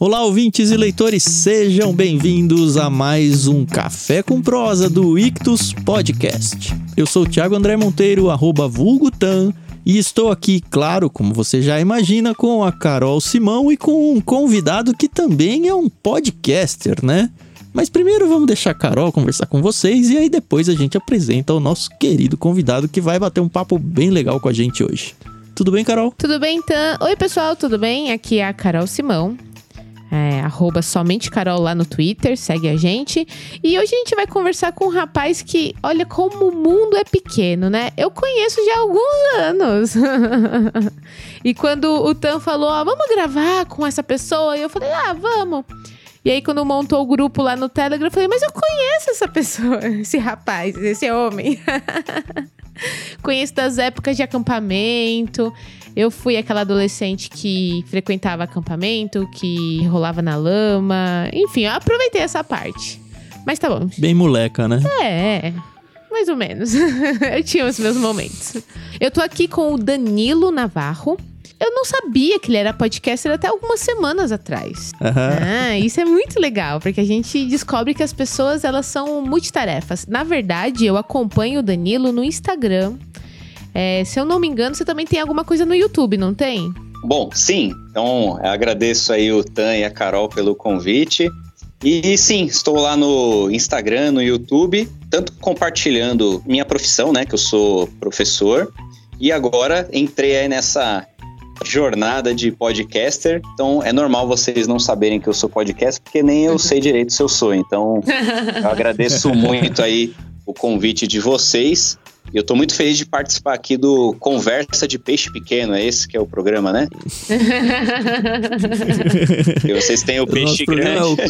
Olá, ouvintes e leitores, sejam bem-vindos a mais um Café com Prosa do Ictus Podcast. Eu sou o Thiago André Monteiro, arroba vulgutan, e estou aqui, claro, como você já imagina, com a Carol Simão e com um convidado que também é um podcaster, né? Mas primeiro vamos deixar a Carol conversar com vocês e aí depois a gente apresenta o nosso querido convidado que vai bater um papo bem legal com a gente hoje. Tudo bem, Carol? Tudo bem, então? Oi, pessoal, tudo bem? Aqui é a Carol Simão. É, arroba somente Carol lá no Twitter, segue a gente. E hoje a gente vai conversar com um rapaz que, olha como o mundo é pequeno, né? Eu conheço já há alguns anos. e quando o Tan falou, ó, vamos gravar com essa pessoa, eu falei, ah, vamos. E aí, quando montou o grupo lá no Telegram, eu falei, mas eu conheço essa pessoa, esse rapaz, esse homem. conheço das épocas de acampamento. Eu fui aquela adolescente que frequentava acampamento, que rolava na lama. Enfim, eu aproveitei essa parte. Mas tá bom. Bem moleca, né? É, mais ou menos. eu tinha os meus momentos. Eu tô aqui com o Danilo Navarro. Eu não sabia que ele era podcaster até algumas semanas atrás. Uhum. Ah, isso é muito legal, porque a gente descobre que as pessoas elas são multitarefas. Na verdade, eu acompanho o Danilo no Instagram é, se eu não me engano, você também tem alguma coisa no YouTube, não tem? Bom, sim. Então, agradeço aí o Tan e a Carol pelo convite. E sim, estou lá no Instagram, no YouTube, tanto compartilhando minha profissão, né, que eu sou professor, e agora entrei aí nessa jornada de podcaster. Então é normal vocês não saberem que eu sou podcaster, porque nem eu sei direito se eu sou. Então eu agradeço muito aí o convite de vocês. E eu tô muito feliz de participar aqui do Conversa de Peixe Pequeno, é esse que é o programa, né? e vocês têm o peixe grande.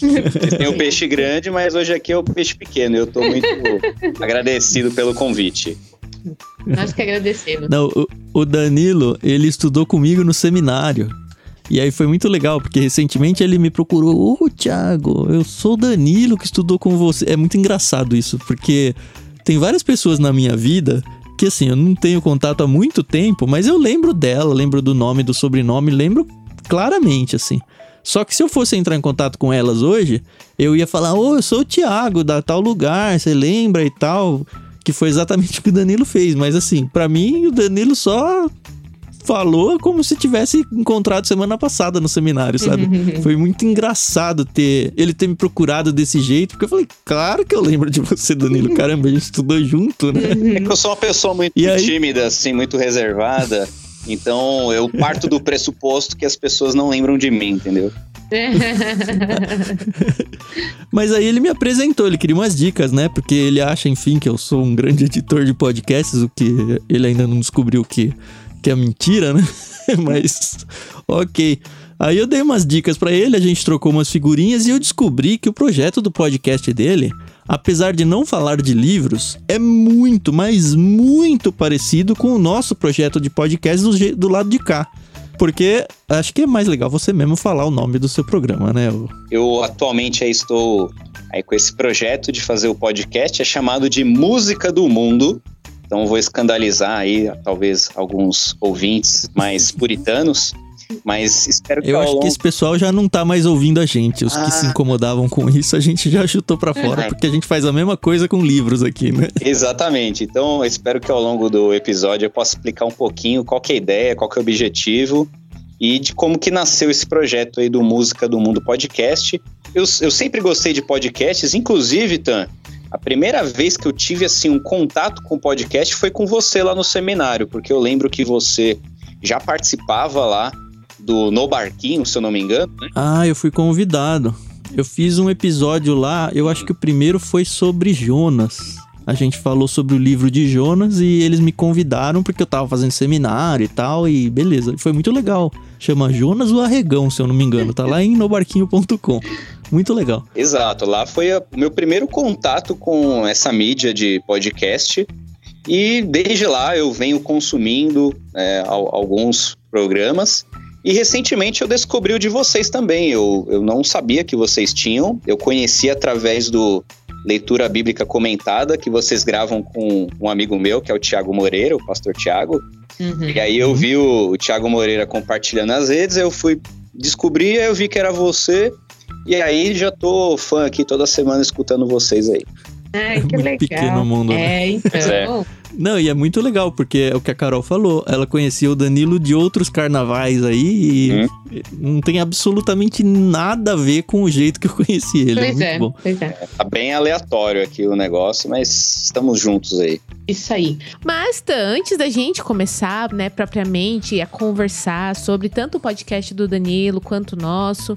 vocês têm o peixe grande, mas hoje aqui é o peixe pequeno. Eu tô muito agradecido pelo convite. Nós que agradecemos. Não, o, o Danilo, ele estudou comigo no seminário. E aí foi muito legal, porque recentemente ele me procurou. Ô, oh, Thiago, eu sou o Danilo que estudou com você. É muito engraçado isso, porque tem várias pessoas na minha vida que assim, eu não tenho contato há muito tempo, mas eu lembro dela, lembro do nome, do sobrenome, lembro claramente, assim. Só que se eu fosse entrar em contato com elas hoje, eu ia falar: Ô, oh, eu sou o Thiago, da tal lugar, você lembra e tal. Que foi exatamente o que o Danilo fez. Mas assim, para mim, o Danilo só falou como se tivesse encontrado semana passada no seminário, sabe? Foi muito engraçado ter ele ter me procurado desse jeito, porque eu falei, claro que eu lembro de você, Danilo. Caramba, a gente estudou junto, né? É que eu sou uma pessoa muito e tímida, aí... assim, muito reservada. Então eu parto do pressuposto que as pessoas não lembram de mim, entendeu? Mas aí ele me apresentou, ele queria umas dicas, né? Porque ele acha, enfim, que eu sou um grande editor de podcasts, o que ele ainda não descobriu que que é mentira, né? Mas ok. Aí eu dei umas dicas para ele, a gente trocou umas figurinhas e eu descobri que o projeto do podcast dele, apesar de não falar de livros, é muito, mas muito parecido com o nosso projeto de podcast do, do lado de cá. Porque acho que é mais legal você mesmo falar o nome do seu programa, né? Eu atualmente estou aí com esse projeto de fazer o podcast, é chamado de Música do Mundo. Então vou escandalizar aí talvez alguns ouvintes mais puritanos, mas espero que Eu acho longo... que esse pessoal já não tá mais ouvindo a gente. Os ah. que se incomodavam com isso, a gente já chutou para fora, é. porque a gente faz a mesma coisa com livros aqui, né? Exatamente. Então, espero que ao longo do episódio eu possa explicar um pouquinho qual é a ideia, qual é o objetivo e de como que nasceu esse projeto aí do Música do Mundo Podcast. Eu, eu sempre gostei de podcasts, inclusive, Tan, a primeira vez que eu tive assim um contato com o podcast foi com você lá no seminário, porque eu lembro que você já participava lá do No Barquinho, se eu não me engano. Né? Ah, eu fui convidado. Eu fiz um episódio lá, eu acho que o primeiro foi sobre Jonas. A gente falou sobre o livro de Jonas e eles me convidaram porque eu tava fazendo seminário e tal, e beleza. Foi muito legal. Chama Jonas o Arregão, se eu não me engano. Tá lá em nobarquinho.com. Muito legal. Exato, lá foi o meu primeiro contato com essa mídia de podcast. E desde lá eu venho consumindo é, alguns programas. E recentemente eu descobri o de vocês também. Eu, eu não sabia que vocês tinham. Eu conheci através do Leitura Bíblica Comentada, que vocês gravam com um amigo meu, que é o Tiago Moreira, o pastor Tiago. Uhum. E aí eu vi o, o Tiago Moreira compartilhando nas redes, eu fui descobri, aí eu vi que era você. E aí já tô fã aqui toda semana escutando vocês aí. Ai, que muito legal. pequeno mundo, né? É, então. Não, e é muito legal, porque é o que a Carol falou. Ela conhecia o Danilo de outros carnavais aí e não tem absolutamente nada a ver com o jeito que eu conheci ele. é Pois muito é, bom. pois é. Tá bem aleatório aqui o negócio, mas estamos juntos aí. Isso aí. Mas tá, antes da gente começar, né, propriamente a conversar sobre tanto o podcast do Danilo quanto o nosso,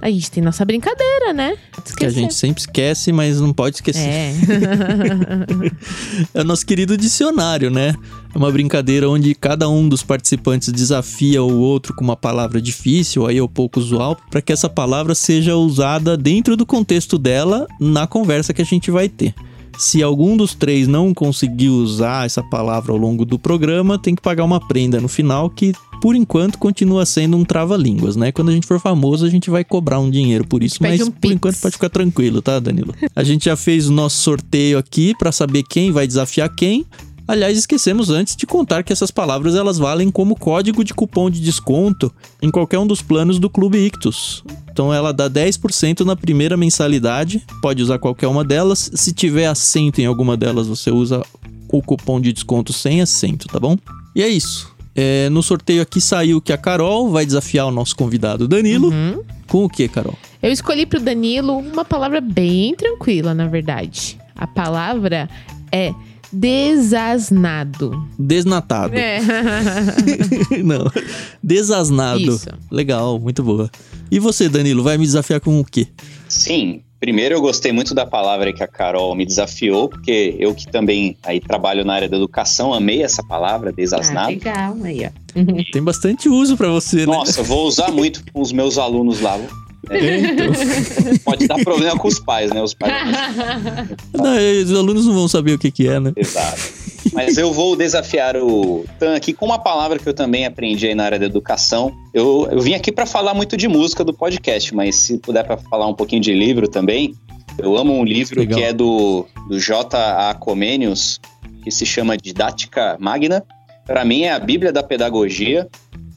a gente tem nossa brincadeira, né? Que a gente sempre esquece, mas não pode esquecer. É. É o nosso querido dicionário, né? É uma brincadeira onde cada um dos participantes desafia o outro com uma palavra difícil, aí ou pouco usual, para que essa palavra seja usada dentro do contexto dela na conversa que a gente vai ter. Se algum dos três não conseguir usar essa palavra ao longo do programa, tem que pagar uma prenda no final que por enquanto continua sendo um trava-línguas, né? Quando a gente for famoso, a gente vai cobrar um dinheiro por isso, mas um por pix. enquanto pode ficar tranquilo, tá, Danilo? A gente já fez o nosso sorteio aqui para saber quem vai desafiar quem. Aliás, esquecemos antes de contar que essas palavras elas valem como código de cupom de desconto em qualquer um dos planos do Clube Ictus. Então ela dá 10% na primeira mensalidade, pode usar qualquer uma delas. Se tiver acento em alguma delas, você usa o cupom de desconto sem acento, tá bom? E é isso. É, no sorteio aqui saiu que a Carol vai desafiar o nosso convidado Danilo. Uhum. Com o que, Carol? Eu escolhi pro Danilo uma palavra bem tranquila, na verdade. A palavra é desasnado. Desnatado. É. Não. Desasnado. Isso. Legal, muito boa. E você, Danilo, vai me desafiar com o quê? Sim, primeiro eu gostei muito da palavra que a Carol me desafiou, porque eu que também aí trabalho na área da educação, amei essa palavra, Ah, desasnado. legal, aí, ó. Tem bastante uso pra você, né? Nossa, vou usar muito com os meus alunos lá. É, então. Pode dar problema com os pais, né? Os pais. Não, os alunos não vão saber o que, que é, né? Exato. Mas eu vou desafiar o Tan aqui com uma palavra que eu também aprendi aí na área da educação. Eu, eu vim aqui para falar muito de música do podcast, mas se puder para falar um pouquinho de livro também. Eu amo um livro Legal. que é do, do J.A. Comenius, que se chama Didática Magna. Para mim é a Bíblia da Pedagogia.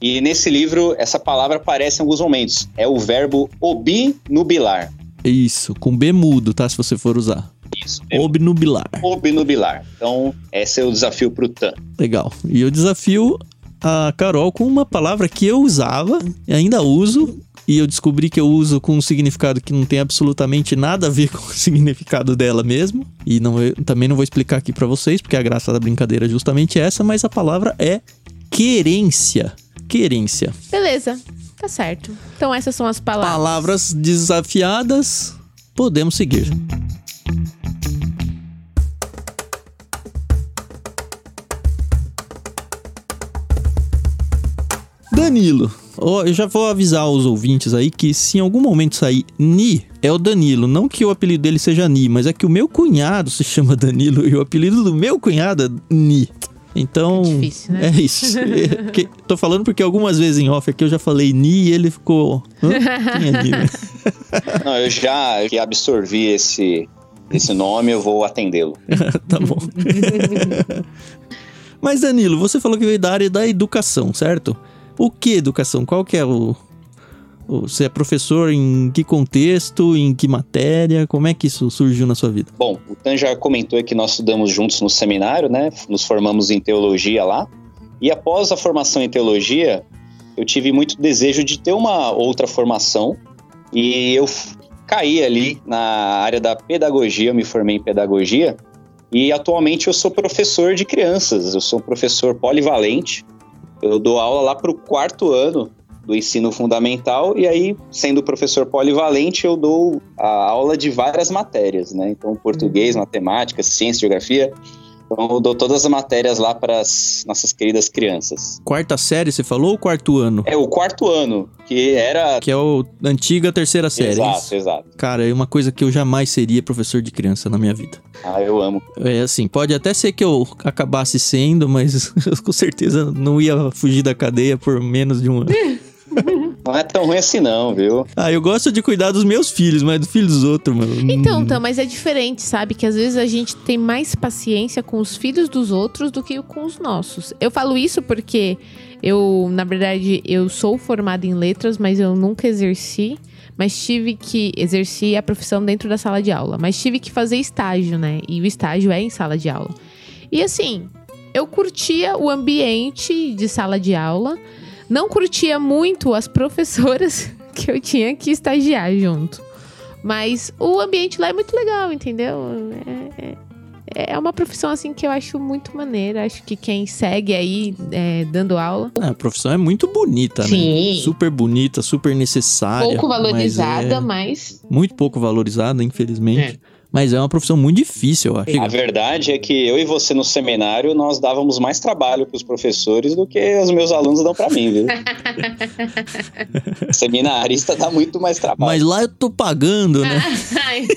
E nesse livro, essa palavra aparece em alguns momentos. É o verbo obnubilar. Isso, com B mudo, tá? Se você for usar. Isso, Obnubilar. obnubilar. Então, esse é o desafio pro Tan. Legal. E eu desafio a Carol com uma palavra que eu usava e ainda uso. E eu descobri que eu uso com um significado que não tem absolutamente nada a ver com o significado dela mesmo. E não, também não vou explicar aqui pra vocês, porque a graça da brincadeira é justamente essa, mas a palavra é querência. Querência. Beleza, tá certo. Então essas são as palavras. Palavras desafiadas, podemos seguir. Danilo. Ó, eu já vou avisar os ouvintes aí que se em algum momento sair Ni, é o Danilo. Não que o apelido dele seja Ni, mas é que o meu cunhado se chama Danilo e o apelido do meu cunhado é Ni. Então. É difícil, né? É isso. É, que- tô falando porque algumas vezes em off aqui eu já falei Ni e ele ficou. Hã? Quem é Ni? Não, eu já que absorvi esse, esse nome, eu vou atendê-lo. tá bom. Mas Danilo, você falou que veio da área da educação, certo? O que educação? Qual que é o- Você é professor em que contexto, em que matéria? Como é que isso surgiu na sua vida? Bom, o Tan já comentou que nós estudamos juntos no seminário, né? Nos formamos em teologia lá. E após a formação em teologia, eu tive muito desejo de ter uma outra formação. E eu caí ali na área da pedagogia, eu me formei em pedagogia. E atualmente eu sou professor de crianças, eu sou um professor polivalente. Eu dou aula lá para o quarto ano do ensino fundamental e aí, sendo professor polivalente, eu dou a aula de várias matérias, né? Então, português, matemática, ciência, geografia. Então, eu dou todas as matérias lá para as nossas queridas crianças. Quarta série, você falou, ou quarto ano? É o quarto ano, que era. Que é o antiga terceira série. exato, isso? exato. Cara, é uma coisa que eu jamais seria professor de criança na minha vida. Ah, eu amo. É assim, pode até ser que eu acabasse sendo, mas eu com certeza não ia fugir da cadeia por menos de um ano. Não é tão ruim assim, não, viu? Ah, eu gosto de cuidar dos meus filhos, mas do filho dos outros, mano. Então, tá, mas é diferente, sabe? Que às vezes a gente tem mais paciência com os filhos dos outros do que com os nossos. Eu falo isso porque eu, na verdade, eu sou formada em letras, mas eu nunca exerci. Mas tive que exercer a profissão dentro da sala de aula. Mas tive que fazer estágio, né? E o estágio é em sala de aula. E assim, eu curtia o ambiente de sala de aula. Não curtia muito as professoras que eu tinha que estagiar junto. Mas o ambiente lá é muito legal, entendeu? É, é, é uma profissão assim que eu acho muito maneira. Acho que quem segue aí é, dando aula. Ah, a profissão é muito bonita, Sim. né? Super bonita, super necessária. Pouco valorizada, mas, mas. é muito pouco valorizada, infelizmente. Mas é uma profissão muito difícil, eu acho. A verdade é que eu e você no seminário, nós dávamos mais trabalho para os professores do que os meus alunos dão para mim, viu? Seminarista dá muito mais trabalho. Mas lá eu tô pagando, né? Ai.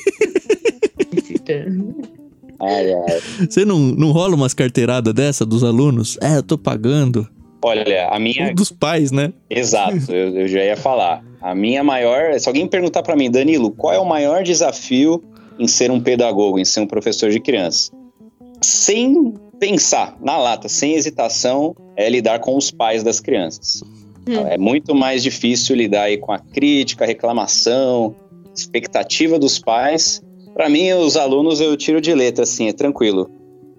Ai. Você não, não rola umas carteiradas dessa dos alunos? É, eu tô pagando. Olha, a minha. Ou dos pais, né? Exato, eu, eu já ia falar. A minha maior. Se alguém perguntar para mim, Danilo, qual é o maior desafio em ser um pedagogo, em ser um professor de criança? Sem pensar, na lata, sem hesitação, é lidar com os pais das crianças. Hum. É muito mais difícil lidar aí com a crítica, a reclamação, expectativa dos pais. Para mim, os alunos eu tiro de letra, assim, é tranquilo.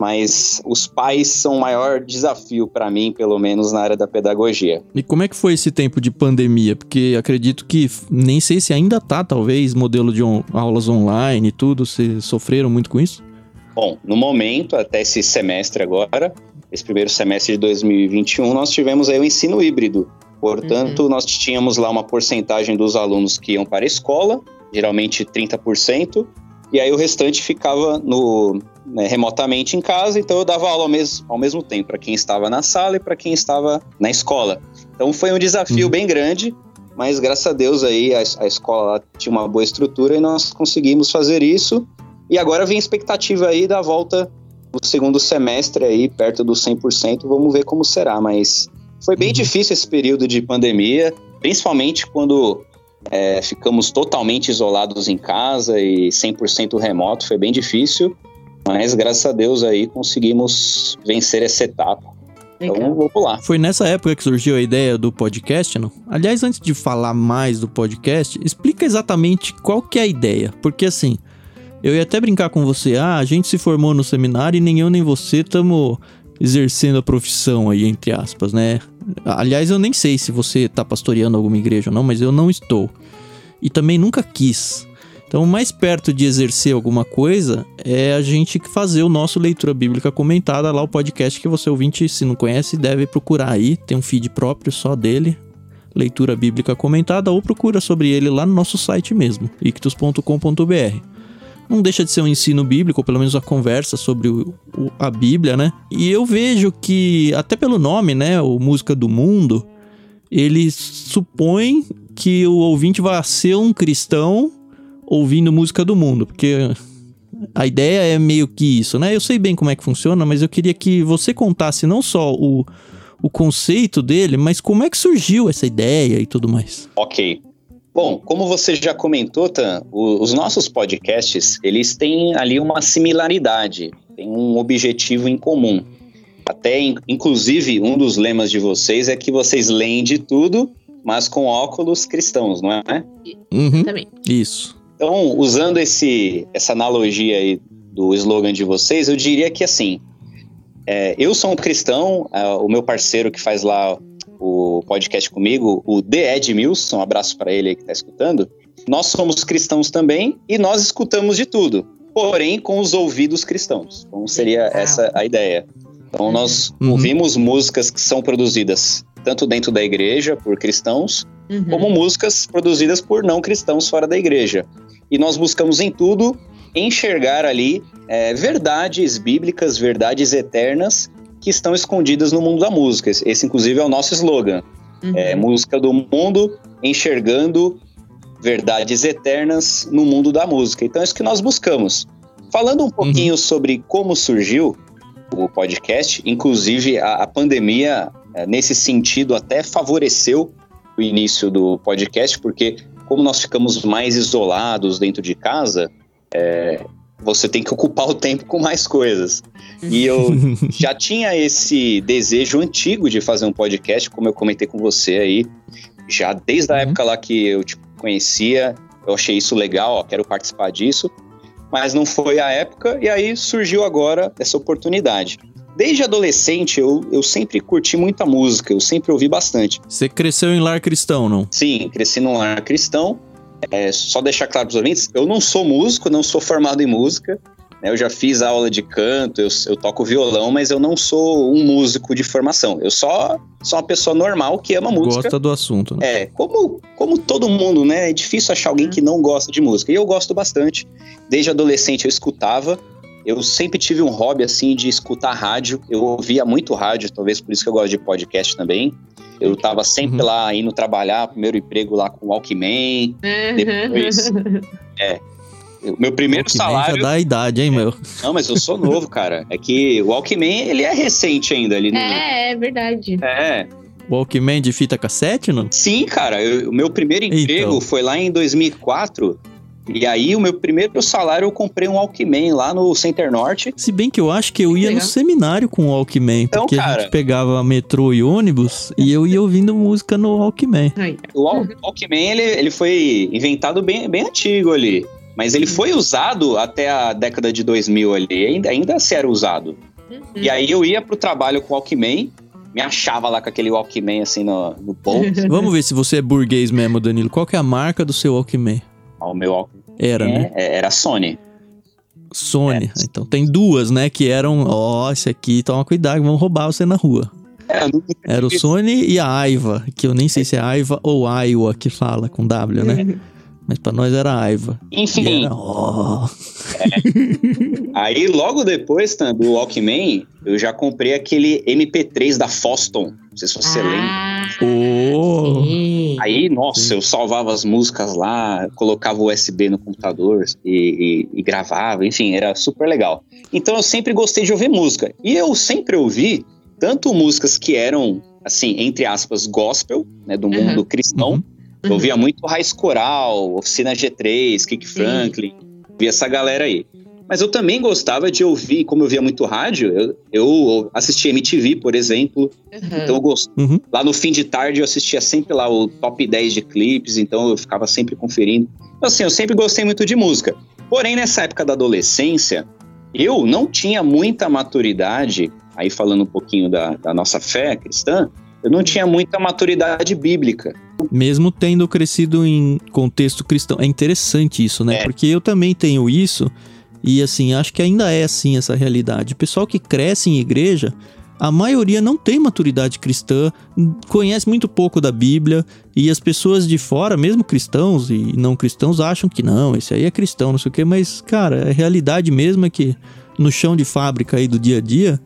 Mas os pais são o maior desafio para mim, pelo menos na área da pedagogia. E como é que foi esse tempo de pandemia? Porque acredito que nem sei se ainda tá, talvez, modelo de on aulas online e tudo. Vocês sofreram muito com isso? Bom, no momento, até esse semestre agora, esse primeiro semestre de 2021, nós tivemos aí o ensino híbrido. Portanto, uhum. nós tínhamos lá uma porcentagem dos alunos que iam para a escola, geralmente 30%, e aí o restante ficava no, né, remotamente em casa, então eu dava aula ao mesmo, ao mesmo tempo para quem estava na sala e para quem estava na escola. Então foi um desafio uhum. bem grande, mas graças a Deus aí a, a escola tinha uma boa estrutura e nós conseguimos fazer isso. E agora vem a expectativa aí da volta do segundo semestre aí, perto dos 100%, vamos ver como será, mas foi bem uhum. difícil esse período de pandemia, principalmente quando é, ficamos totalmente isolados em casa e 100% remoto, foi bem difícil, mas graças a Deus aí conseguimos vencer essa etapa. Legal. Então vamos lá. Foi nessa época que surgiu a ideia do podcast, não? Aliás, antes de falar mais do podcast, explica exatamente qual que é a ideia, porque assim, eu ia até brincar com você, ah, a gente se formou no seminário e nem eu nem você estamos exercendo a profissão aí, entre aspas, né? Aliás, eu nem sei se você tá pastoreando alguma igreja ou não, mas eu não estou. E também nunca quis. Então, mais perto de exercer alguma coisa é a gente fazer o nosso leitura bíblica comentada lá, o podcast que você ouvinte, se não conhece, deve procurar aí. Tem um feed próprio só dele, leitura bíblica comentada, ou procura sobre ele lá no nosso site mesmo, ictus.com.br não deixa de ser um ensino bíblico, ou pelo menos a conversa sobre o, o, a Bíblia, né? E eu vejo que, até pelo nome, né, o Música do Mundo, ele supõe que o ouvinte vai ser um cristão ouvindo música do mundo, porque a ideia é meio que isso, né? Eu sei bem como é que funciona, mas eu queria que você contasse não só o, o conceito dele, mas como é que surgiu essa ideia e tudo mais. Ok. Bom, como você já comentou, Tan, os nossos podcasts, eles têm ali uma similaridade, tem um objetivo em comum. Até, inclusive, um dos lemas de vocês é que vocês leem de tudo, mas com óculos cristãos, não é? Uhum, Isso. Então, usando esse, essa analogia aí do slogan de vocês, eu diria que assim, é, eu sou um cristão, é, o meu parceiro que faz lá o podcast comigo, o The Ed Milson, um abraço para ele aí que está escutando. Nós somos cristãos também e nós escutamos de tudo, porém com os ouvidos cristãos. Então seria essa a ideia. Então nós uhum. ouvimos músicas que são produzidas tanto dentro da igreja por cristãos, uhum. como músicas produzidas por não cristãos fora da igreja. E nós buscamos em tudo enxergar ali é, verdades bíblicas, verdades eternas que estão escondidas no mundo da música. Esse, inclusive, é o nosso slogan. Uhum. É, música do mundo, enxergando verdades eternas no mundo da música. Então, é isso que nós buscamos. Falando um pouquinho uhum. sobre como surgiu o podcast, inclusive a, a pandemia, é, nesse sentido, até favoreceu o início do podcast, porque como nós ficamos mais isolados dentro de casa, é, você tem que ocupar o tempo com mais coisas. E eu já tinha esse desejo antigo de fazer um podcast, como eu comentei com você aí, já desde a uhum. época lá que eu te conhecia, eu achei isso legal, ó, quero participar disso, mas não foi a época, e aí surgiu agora essa oportunidade. Desde adolescente, eu, eu sempre curti muita música, eu sempre ouvi bastante. Você cresceu em lar cristão, não? Sim, cresci num lar cristão. É, só deixar claro para os ouvintes, eu não sou músico, não sou formado em música. Né? Eu já fiz aula de canto, eu, eu, toco violão, mas eu não sou um músico de formação. Eu só sou uma pessoa normal que ama música. Gosta do assunto, né? É, como, como todo mundo, né? É difícil achar alguém que não gosta de música. E eu gosto bastante. Desde adolescente eu escutava. Eu sempre tive um hobby assim de escutar rádio. Eu ouvia muito rádio, talvez por isso que eu gosto de podcast também. Eu tava sempre uhum. lá indo trabalhar, primeiro emprego lá com o Walkman. Uhum. Depois. é. O meu primeiro Walkman salário. já dá a idade, hein, meu? Não, mas eu sou novo, cara. É que o Walkman, ele é recente ainda ali no. É, é verdade. É. Walkman de fita cassete, não? Sim, cara. Eu, o meu primeiro emprego então. foi lá em 2004. E aí, o meu primeiro salário, eu comprei um Walkman lá no Center Norte. Se bem que eu acho que eu ia no seminário com o Walkman, então, porque cara, a gente pegava metrô e ônibus e eu ia ouvindo música no Walkman. O Walkman, ele, ele foi inventado bem, bem antigo ali. Mas ele foi usado até a década de 2000 ali, ainda, ainda se era usado. Uhum. E aí eu ia pro trabalho com o Walkman, me achava lá com aquele Walkman assim no, no bolso. Vamos ver se você é burguês mesmo, Danilo. Qual que é a marca do seu Walkman? O meu Walkman. Era, é, né? Era Sony. Sony. É. Então tem duas, né? Que eram, ó, oh, esse aqui, toma cuidado, vão roubar você na rua. É, Era o Sony e a Aiva, que eu nem sei se é Aiva ou Aiwa que fala com W, né? Mas pra nós era Aiva. Enfim. Era, oh. é. Aí logo depois tá, do Walkman, eu já comprei aquele MP3 da Foston. Não sei se você ah. lembra. Oh. Aí, nossa, Sim. eu salvava as músicas lá, colocava o USB no computador e, e, e, gravava, enfim, era super legal. Então eu sempre gostei de ouvir música. E eu sempre ouvi tanto músicas que eram, assim, entre aspas, gospel, né, do mundo uhum. cristão. Uhum. Eu ouvia muito Raiz Coral, Oficina G3, Kick Franklin, via essa galera aí. Mas eu também gostava de ouvir, como eu via muito rádio, eu, eu assistia MTV, por exemplo. Uhum. Então eu gosto. Uhum. Lá no fim de tarde eu assistia sempre lá o top 10 de clipes, então eu ficava sempre conferindo. Então, assim, eu sempre gostei muito de música. Porém, nessa época da adolescência, eu não tinha muita maturidade, aí falando um pouquinho da, da nossa fé cristã, eu não tinha muita maturidade bíblica. Mesmo tendo crescido em contexto cristão. É interessante isso, né? É. Porque eu também tenho isso. E assim, acho que ainda é assim essa realidade. O pessoal que cresce em igreja, a maioria não tem maturidade cristã, conhece muito pouco da Bíblia, e as pessoas de fora, mesmo cristãos e não cristãos, acham que não, esse aí é cristão, não sei o quê, mas, cara, a realidade mesmo é que no chão de fábrica aí do dia a dia,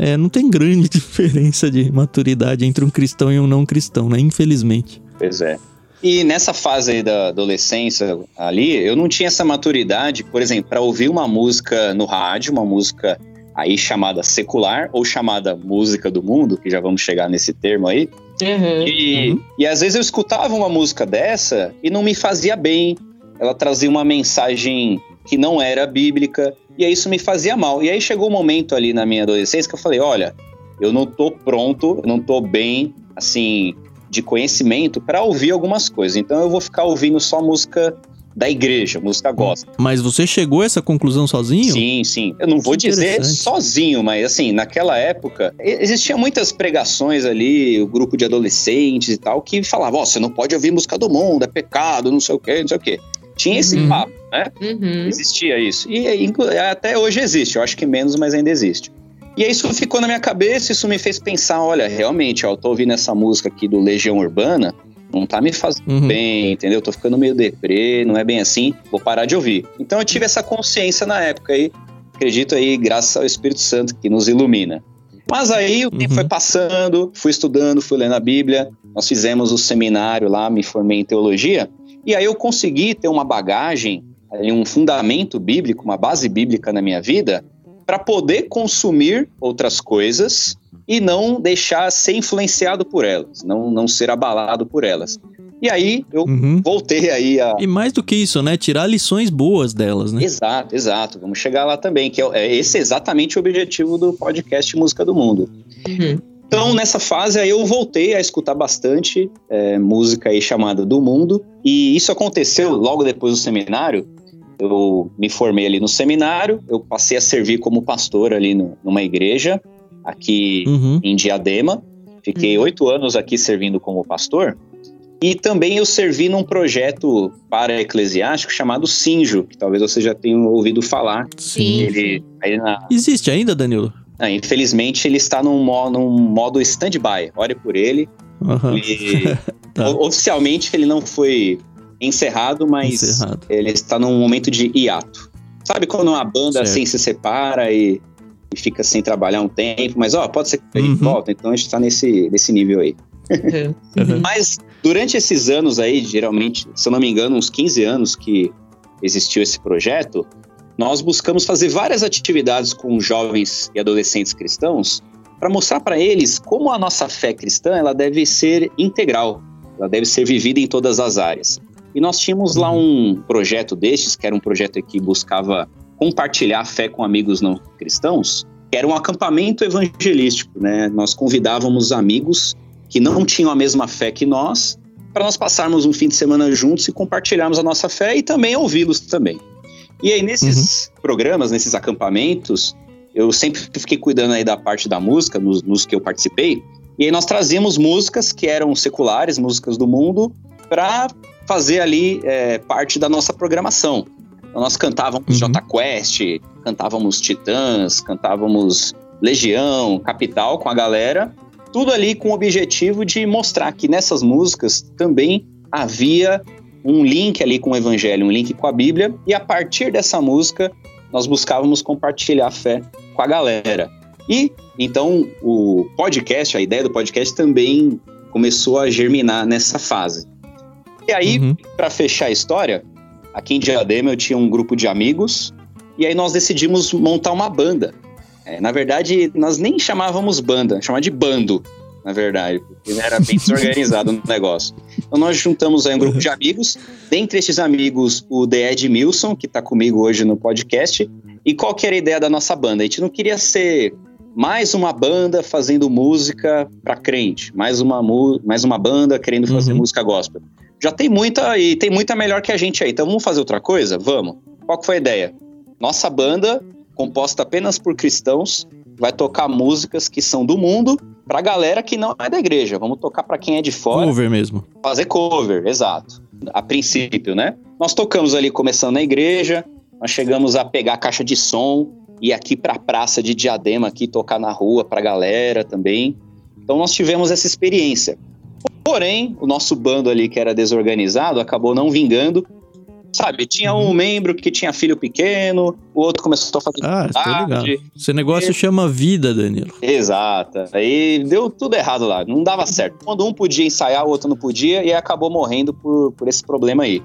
é, não tem grande diferença de maturidade entre um cristão e um não cristão, né? Infelizmente. Pois é. E nessa fase aí da adolescência ali, eu não tinha essa maturidade, por exemplo, para ouvir uma música no rádio, uma música aí chamada secular ou chamada música do mundo, que já vamos chegar nesse termo aí. Uhum, e, uhum. e às vezes eu escutava uma música dessa e não me fazia bem. Ela trazia uma mensagem que não era bíblica, e aí isso me fazia mal. E aí chegou um momento ali na minha adolescência que eu falei: olha, eu não tô pronto, eu não tô bem, assim, de conhecimento para ouvir algumas coisas. Então eu vou ficar ouvindo só música da igreja, música gospel. Mas você chegou a essa conclusão sozinho? Sim, sim. Eu não vou dizer sozinho, mas assim, naquela época, existiam muitas pregações ali, o grupo de adolescentes e tal, que falavam, ó, oh, você não pode ouvir música do mundo, é pecado, não sei o quê, não sei o quê. Tinha esse uhum. papo, né? Uhum. Existia isso. E até hoje existe, eu acho que menos, mas ainda existe. E aí isso ficou na minha cabeça, isso me fez pensar, olha, realmente, ó, eu tô ouvindo essa música aqui do Legião Urbana, não tá me fazendo uhum. bem, entendeu? Tô ficando meio deprê, não é bem assim, vou parar de ouvir. Então eu tive essa consciência na época aí, acredito aí, graças ao Espírito Santo que nos ilumina. Mas aí o tempo uhum. foi passando, fui estudando, fui lendo a Bíblia, nós fizemos o seminário lá, me formei em teologia, e aí eu consegui ter uma bagagem, um fundamento bíblico, uma base bíblica na minha vida, para poder consumir outras coisas e não deixar ser influenciado por elas, não, não ser abalado por elas. E aí eu Uhum. voltei aí a. E mais do que isso, né? Tirar lições boas delas, né? Exato, exato. Vamos chegar lá também, que é, é esse é exatamente o objetivo do podcast Música do Mundo. Uhum. Então, nessa fase aí eu voltei a escutar bastante é, música aí chamada do mundo. E isso aconteceu logo depois do seminário. Eu me formei ali no seminário, eu passei a servir como pastor ali no- numa igreja aqui Uhum. em Diadema. Fiquei oito anos aqui servindo como pastor. E também eu servi num projeto para eclesiástico chamado Sinjo, que talvez você já tenha ouvido falar. Sim. Ele, na- Existe ainda, Danilo? ah, infelizmente, ele está num, num modo stand-by. Ore por ele. Ele- Tá. Oficialmente ele não foi encerrado, mas Encerrado. ele está num momento de hiato. Sabe quando uma banda Certo. assim se separa e, e fica sem trabalhar um tempo, mas ó, pode ser que ele Uhum. volta, então a gente está nesse, nesse nível aí. Uhum. Uhum. Mas durante esses anos aí, geralmente, se eu não me engano, uns 15 anos que existiu esse projeto, nós buscamos fazer várias atividades com jovens e adolescentes cristãos para mostrar para eles como a nossa fé cristã ela deve ser integral, ela deve ser vivida em todas as áreas. E nós tínhamos lá um projeto destes, que era um projeto que buscava compartilhar a fé com amigos não cristãos, que era um acampamento evangelístico, né? Nós convidávamos amigos que não tinham a mesma fé que nós, para nós passarmos um fim de semana juntos e compartilharmos a nossa fé e também ouvi-los também. E aí, nesses programas, nesses acampamentos, eu sempre fiquei cuidando aí da parte da música, nos, nos que eu participei, e aí nós trazíamos músicas que eram seculares, músicas do mundo, para fazer ali é, parte da nossa programação. Então, nós cantávamos Uhum. Jota Quest, cantávamos Titãs, cantávamos Legião, Capital com a galera, tudo ali com o objetivo de mostrar que nessas músicas também havia um link ali com o evangelho, um link com a Bíblia, e a partir dessa música nós buscávamos compartilhar a fé com a galera. E então o podcast, a ideia do podcast também começou a germinar nessa fase. E aí, Uhum. para fechar a história, aqui em Diadema eu tinha um grupo de amigos e aí nós decidimos montar uma banda. É, na verdade, nós nem chamávamos banda, chamava de bando, na verdade, porque era bem desorganizado o negócio. Então nós juntamos aí um grupo de amigos, dentre esses amigos o The Edmilson, que está comigo hoje no podcast. E qual que era a ideia da nossa banda? A gente não queria ser mais uma banda fazendo música para crente, mais uma, mais uma banda querendo fazer Uhum. música gospel. Já tem muita e tem muita melhor que a gente aí. Então vamos fazer outra coisa? Vamos. Qual foi a ideia? Nossa banda, composta apenas por cristãos, vai tocar músicas que são do mundo pra galera que não é da igreja. Vamos tocar pra quem é de fora, Cover mesmo. fazer cover, exato. A princípio, né? Nós tocamos ali começando na igreja, nós chegamos a pegar a caixa de som e aqui pra praça de Diadema aqui tocar na rua pra galera também. Então nós tivemos essa experiência. Porém, o nosso bando ali que era desorganizado acabou não vingando. Sabe, tinha um membro que tinha filho pequeno, o outro começou a fazer Ah, faculdade. ligado. Esse negócio chama vida, Danilo. Exato. Aí deu tudo errado lá, não dava certo. Quando um podia ensaiar, o outro não podia, e acabou morrendo por, por esse problema aí.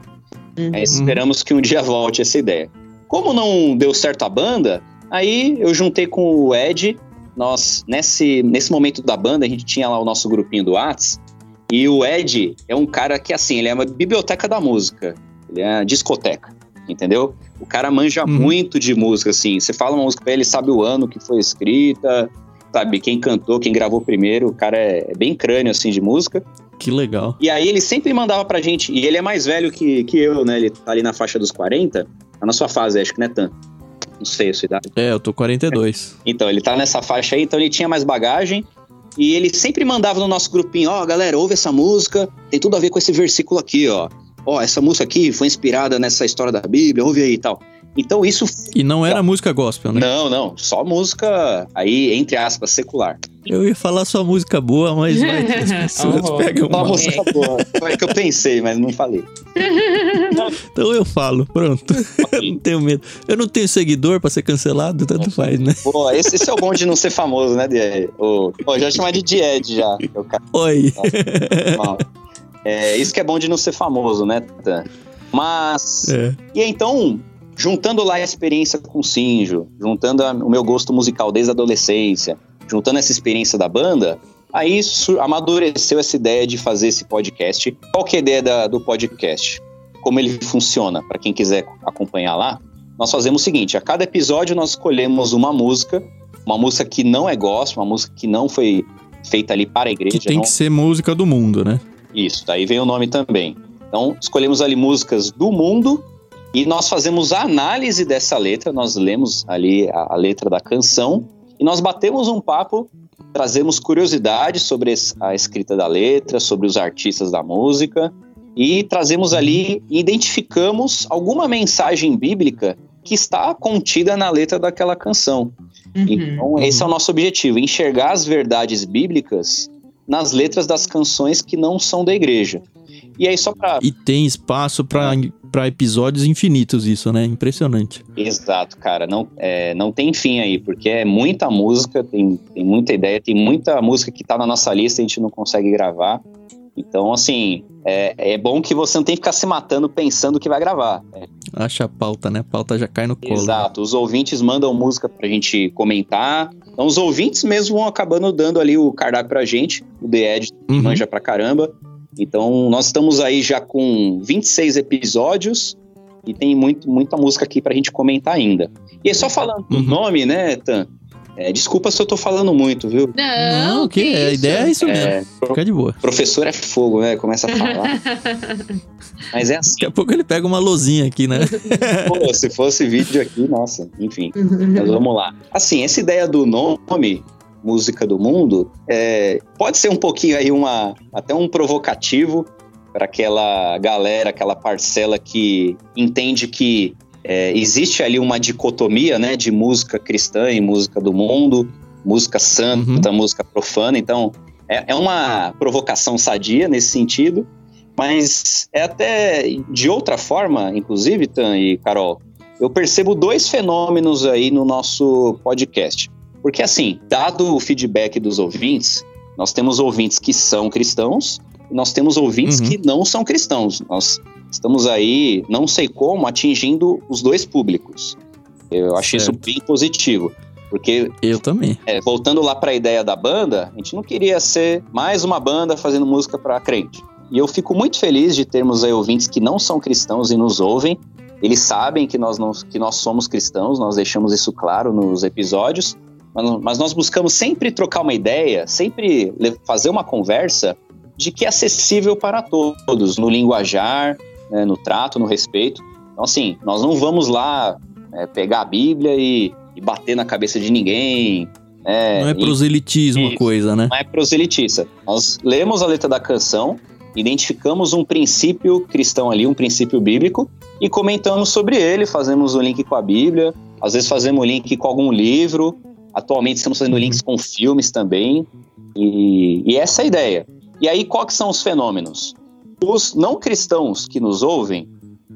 Uhum. Aí esperamos que um dia volte essa ideia. Como não deu certo a banda, aí eu juntei com o Ed. Nós, nesse, nesse momento da banda, a gente tinha lá o nosso grupinho do Whats. E o Ed é um cara que, assim, ele é uma biblioteca da música. Ele é uma discoteca, entendeu? O cara manja Uhum. muito de música, assim. Você fala uma música pra ele, ele sabe o ano que foi escrita, sabe quem cantou, quem gravou primeiro. O cara é, é bem crânio, assim, de música. Que legal. E aí ele sempre mandava pra gente, e ele é mais velho que, que eu, né? Ele tá ali na faixa dos 40, tá na sua fase, acho que não é tanto. Não sei a sua idade. É, eu tô 42. Então, ele tá nessa faixa aí, então ele tinha mais bagagem. E ele sempre mandava no nosso grupinho, ó, galera, ouve essa música, tem tudo a ver com esse versículo aqui, ó. Ó, essa música aqui foi inspirada nessa história da Bíblia, ouve aí e tal. Então isso. E não era música gospel, né? Não, não, só música aí, entre aspas, secular. Eu ia falar só música boa, mas vai que as pessoas Oh. pegam mal. música boa. Foi que eu pensei, mas não falei. Então eu falo, pronto. Eu não tenho medo. Eu não tenho seguidor pra ser cancelado, tanto faz, né? Pô, esse, esse é o bom de não ser famoso, né, Died? Ô, ô, já chamar de Died já. Cara Oi. mal. É, isso que é bom de não ser famoso, né, Tan? Mas. É. E então, juntando lá a experiência com o Sinjo, juntando a- o meu gosto musical desde a adolescência, juntando essa experiência da banda, aí amadureceu essa ideia de fazer esse podcast. Qual que é a ideia da, do podcast? Como ele funciona, para quem quiser acompanhar lá, nós fazemos o seguinte: a cada episódio nós escolhemos uma música, uma música que não é gospel, uma música que não foi feita ali para a igreja. Que tem não... que ser música do mundo, né? Isso, daí vem o nome também. Então, escolhemos ali músicas do mundo e nós fazemos a análise dessa letra, nós lemos ali a, a letra da canção e nós batemos um papo, trazemos curiosidades sobre a escrita da letra, sobre os artistas da música e trazemos ali, identificamos alguma mensagem bíblica que está contida na letra daquela canção. Uhum, então, esse é o nosso objetivo: enxergar as verdades bíblicas nas letras das canções que não são da igreja. E aí, só para. E tem espaço para episódios infinitos, isso, né? Impressionante. Exato, cara. Não, é, não tem fim aí, porque é muita música, tem, tem muita ideia, tem muita música que tá na nossa lista e a gente não consegue gravar. Então, assim, é, é bom que você não tem que ficar se matando pensando que vai gravar. É. Acha a pauta, né? A pauta já cai no colo. Exato. Os ouvintes mandam música pra gente comentar. Então, os ouvintes mesmo vão acabando dando ali o cardápio pra gente. O The Ed uhum. manja pra caramba. Então, nós estamos aí já com 26 episódios e tem muito, muita música aqui pra gente comentar ainda. E só falando uhum. do nome, né, Tan? É, desculpa se eu tô falando muito, viu? Não, Não que, que a ideia é isso mesmo. É, Fica de boa. Professor é fogo, né? Começa a falar. Mas é assim. Daqui a pouco ele pega uma lozinha aqui, né? Pô, se fosse vídeo aqui, nossa, enfim. Mas vamos lá. Assim, essa ideia do nome, música do mundo, é, pode ser um pouquinho aí uma, até um provocativo para aquela galera, aquela parcela que entende que é, existe ali uma dicotomia né, de música cristã e música do mundo, música santa, uhum. música profana. Então, é, é, uma provocação sadia nesse sentido, mas é até de outra forma, inclusive, Tan e Carol, eu percebo dois fenômenos aí no nosso podcast. Porque, assim, dado o feedback dos ouvintes, nós temos ouvintes que são cristãos nós temos ouvintes uhum. que não são cristãos. Nós estamos aí, não sei como, atingindo os dois públicos. Eu acho isso bem positivo. Porque. Eu também. É, voltando lá para a ideia da banda, a gente não queria ser mais uma banda fazendo música para crente. E eu fico muito feliz de termos aí ouvintes que não são cristãos e nos ouvem. Eles sabem que nós, não, que nós somos cristãos, nós deixamos isso claro nos episódios. Mas, nós buscamos sempre trocar uma ideia, sempre fazer uma conversa de que é acessível para todos, no linguajar, né, no trato, no respeito. Então, assim, nós não vamos lá é, pegar a Bíblia e, e, bater na cabeça de ninguém. É, não é proselitismo a coisa, né? Não é proselitista. Nós lemos a letra da canção, identificamos um princípio cristão ali, um princípio bíblico, e comentamos sobre ele, fazemos o um link com a Bíblia, às vezes fazemos o um link com algum livro, atualmente estamos fazendo links com filmes também, e, e essa é a ideia. E aí, quais são os fenômenos? os não cristãos que nos ouvem,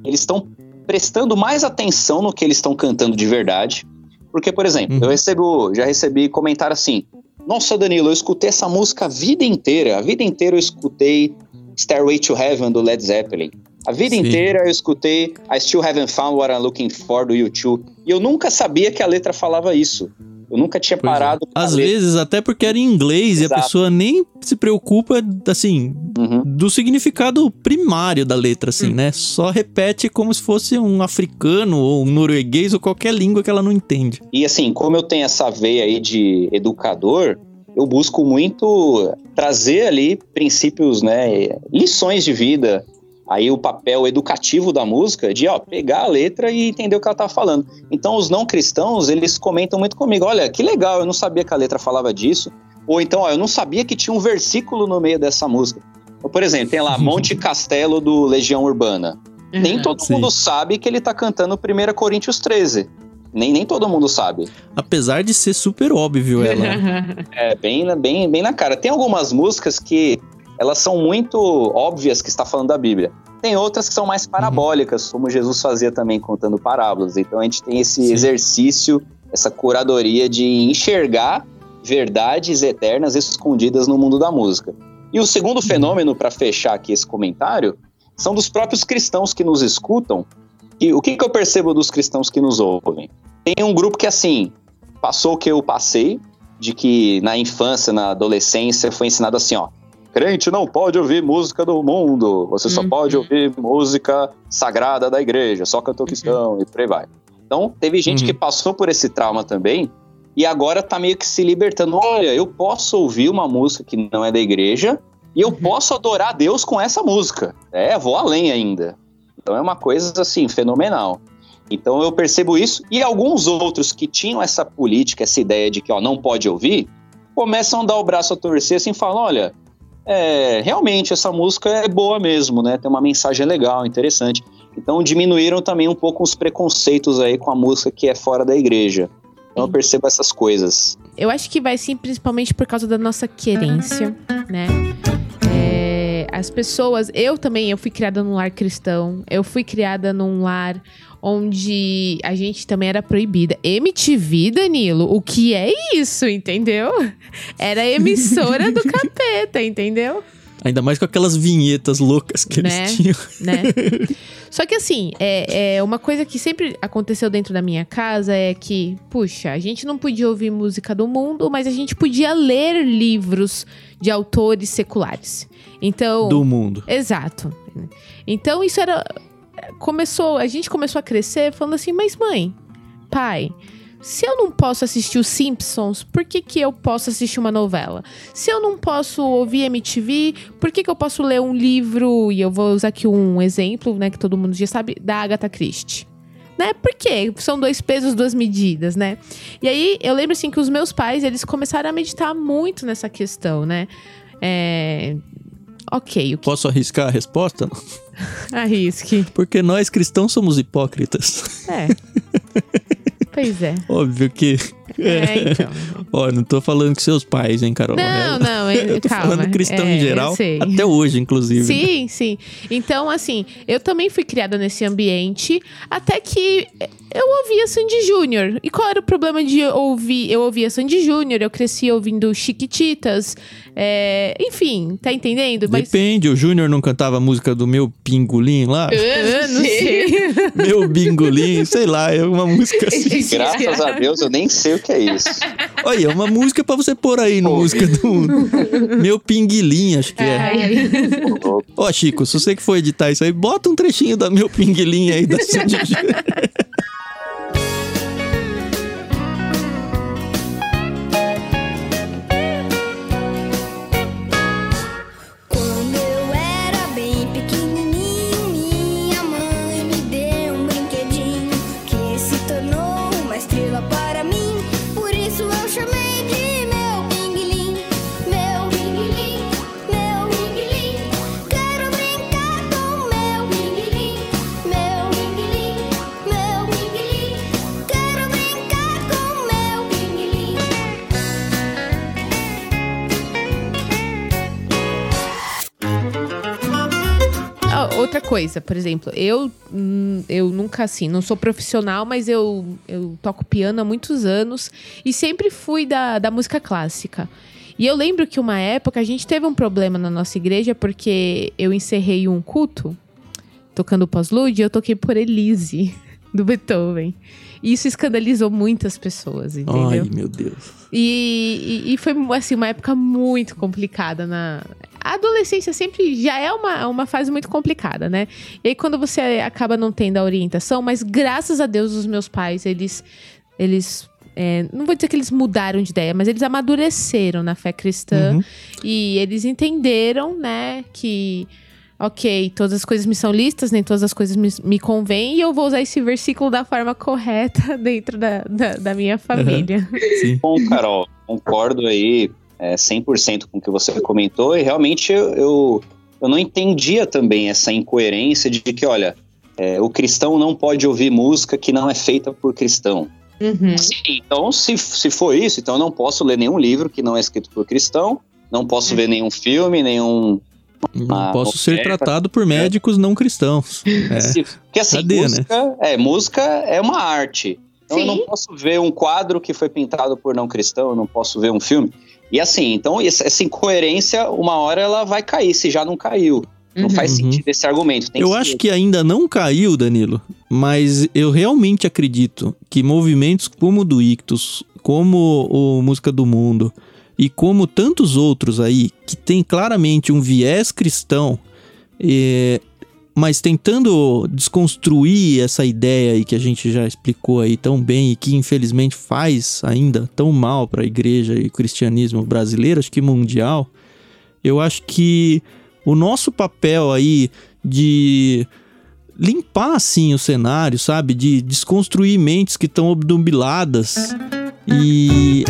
eles estão prestando mais atenção no que eles estão cantando de verdade. Porque, por exemplo, uhum. eu recebo, já recebi comentário assim: Nossa, Danilo, eu escutei essa música a vida inteira. A vida inteira eu escutei Stairway to Heaven do Led Zeppelin. A vida Sim. inteira eu escutei I Still Haven't Found What I'm Looking For do YouTube. E eu nunca sabia que a letra falava isso. Eu nunca tinha pois é. parado. É. Às vezes, até porque era em inglês Exato. e a pessoa nem se preocupa, assim, uhum. do significado primário da letra, assim, uhum. né? Só repete como se fosse um africano ou um norueguês ou qualquer língua que ela não entende. E assim, como eu tenho essa veia aí de educador, eu busco muito trazer ali princípios, né, lições de vida, aí o papel educativo da música de ó, pegar a letra e entender o que ela tá falando. Então os não cristãos, eles comentam muito comigo, olha, que legal, eu não sabia que a letra falava disso. Ou então, ó, eu não sabia que tinha um versículo no meio dessa música. Por exemplo, tem lá Monte Castelo do Legião Urbana. Uhum, nem todo sim. mundo sabe que ele tá cantando 1 Coríntios 13. Nem, nem todo mundo sabe. Apesar de ser super óbvio ela. é, bem, bem, bem na cara. Tem algumas músicas que elas são muito óbvias que está falando da Bíblia. Tem outras que são mais uhum. parabólicas, como Jesus fazia também contando parábolas. Então a gente tem esse Sim. exercício, essa curadoria de enxergar verdades eternas escondidas no mundo da música. E o segundo uhum. fenômeno, para fechar aqui esse comentário, são dos próprios cristãos que nos escutam. E o que, que eu percebo dos cristãos que nos ouvem? Tem um grupo que, assim, passou o que eu passei, de que na infância, na adolescência, foi ensinado assim, ó. Crente não pode ouvir música do mundo. Você só Uhum. pode ouvir música sagrada da igreja, só cantor cristão e por aí vai. Então, teve gente Uhum. que passou por esse trauma também e agora tá meio que se libertando. Olha, eu posso ouvir uma música que não é da igreja e eu Uhum. posso adorar Deus com essa música. É, vou além ainda. Então é uma coisa assim fenomenal. Então eu percebo isso e alguns outros que tinham essa política, essa ideia de que ó, não pode ouvir, começam a dar o braço a torcer assim, falam, olha, é, realmente essa música é boa mesmo, né? Tem uma mensagem legal, interessante. Então diminuíram também um pouco os preconceitos aí com a música que é fora da igreja. Então eu percebo essas coisas. Eu acho que vai sim, principalmente por causa da nossa querência, né? É, as pessoas, eu também, eu fui criada num lar cristão, eu fui criada num lar onde a gente também era proibida. MTV, Danilo, o que é isso, entendeu? Era emissora do capeta, entendeu? Ainda mais com aquelas vinhetas loucas que Né? eles tinham. né? Só que assim, é, é uma coisa que sempre aconteceu dentro da minha casa é que, puxa, a gente não podia ouvir música do mundo, mas a gente podia ler livros de autores seculares. Então, Do mundo. exato. Então isso era começou, a gente começou a crescer falando assim, mas mãe, pai, se eu não posso assistir os Simpsons, por que, que eu posso assistir uma novela? Se eu não posso ouvir MTV, por que, que eu posso ler um livro, e eu vou usar aqui um exemplo, né, que todo mundo já sabe, da Agatha Christie? Né? Por quê? São dois pesos, duas medidas, né? E aí, eu lembro, assim, que os meus pais, eles começaram a meditar muito nessa questão, né? É... Ok, o que... Posso arriscar a resposta? Arrisque. Porque nós cristãos somos hipócritas. É. pois é. Óbvio que. É, então. Ó, não tô falando que seus pais, hein, Carol? Não, não, eu, Eu tô calma. falando cristão É, em geral. Até hoje, inclusive. Sim, sim. Então, assim, eu também fui criada nesse ambiente, até que eu ouvia Sandy Júnior. E qual era o problema de ouvir? Eu ouvia Sandy Júnior, eu cresci ouvindo Chiquititas, é, enfim, tá entendendo? Mas Depende, o Júnior não cantava a música do meu pingolim lá? eu não sei. meu bingolim, sei lá, é uma música assim. Graças a Deus eu nem sei o que é isso. Olha, é uma música pra você pôr aí no música do mundo. Meu pinguilim, acho que é. Ó, Chico, se você que for editar isso aí, bota um trechinho da meu pinguilim aí da Sandy coisa, por exemplo, eu, hum, eu nunca assim, não sou profissional, mas eu, eu toco piano há muitos anos e sempre fui da, da música clássica. E eu lembro que uma época a gente teve um problema na nossa igreja porque eu encerrei um culto tocando pós-lude e eu toquei por Elise, do Beethoven. E isso escandalizou muitas pessoas, entendeu? Ai, meu Deus. E, e- e foi, assim, uma época muito complicada na... A adolescência sempre já é uma, uma fase muito complicada, né? E aí, quando você acaba não tendo a orientação, mas graças a Deus, os meus pais, eles... eles é, não vou dizer que eles mudaram de ideia, mas eles amadureceram na fé cristã. Uhum. E eles entenderam, né, que... Ok, todas as coisas me são listas, nem todas as coisas me, me convêm, e eu vou usar esse versículo da forma correta dentro da, da, da minha família. Sim. Bom, Carol, concordo aí é, 100% com o que você comentou e realmente eu, eu, eu não entendia também essa incoerência de que, olha, é, o cristão não pode ouvir música que não é feita por cristão. Uhum. Sim, então se, se for isso, então eu não posso ler nenhum livro que não é escrito por cristão, não posso ver nenhum filme, nenhum... Não Ah, posso ser tratado por médicos não cristãos. É. Se- porque assim, Cadê, né? música, é, música é uma arte. Então eu não posso ver um quadro que foi pintado por não cristão, eu não posso ver um filme. E assim, então essa incoerência, uma hora ela vai cair, se já não caiu. Não Uhum. faz Uhum. sentido esse argumento. Tem Eu ser- acho que ainda não caiu, Danilo, mas eu realmente acredito que movimentos como o do Ictus, como o Música do Mundo e como tantos outros aí que tem claramente um viés cristão, é, mas tentando desconstruir essa ideia aí que a gente já explicou aí tão bem e que infelizmente faz ainda tão mal para a igreja e o cristianismo brasileiro, acho que mundial, eu acho que o nosso papel aí de limpar assim o cenário, sabe? De desconstruir mentes que estão obnubiladas e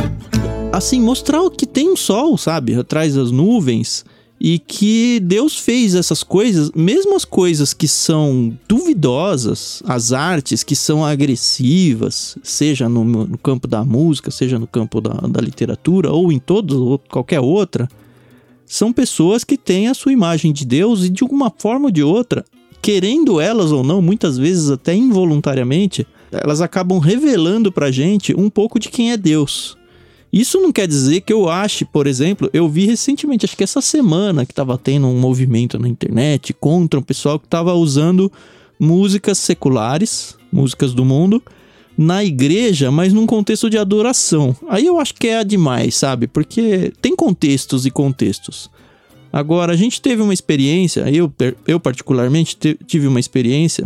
assim mostrar que tem um sol, sabe? Atrás das nuvens e que Deus fez essas coisas, mesmo as coisas que são duvidosas, as artes que são agressivas, seja no, no campo da música, seja no campo da, da literatura ou em todo qualquer outra, são pessoas que têm a sua imagem de Deus e de alguma forma ou de outra, querendo elas ou não, muitas vezes até involuntariamente, elas acabam revelando pra gente um pouco de quem é Deus. Isso não quer dizer que eu ache, por exemplo, eu vi recentemente, acho que essa semana, que estava tendo um movimento na internet contra um pessoal que estava usando músicas seculares, músicas do mundo, na igreja, mas num contexto de adoração. Aí eu acho que é demais, sabe? Porque tem contextos e contextos. Agora, a gente teve uma experiência, eu, eu particularmente tive uma experiência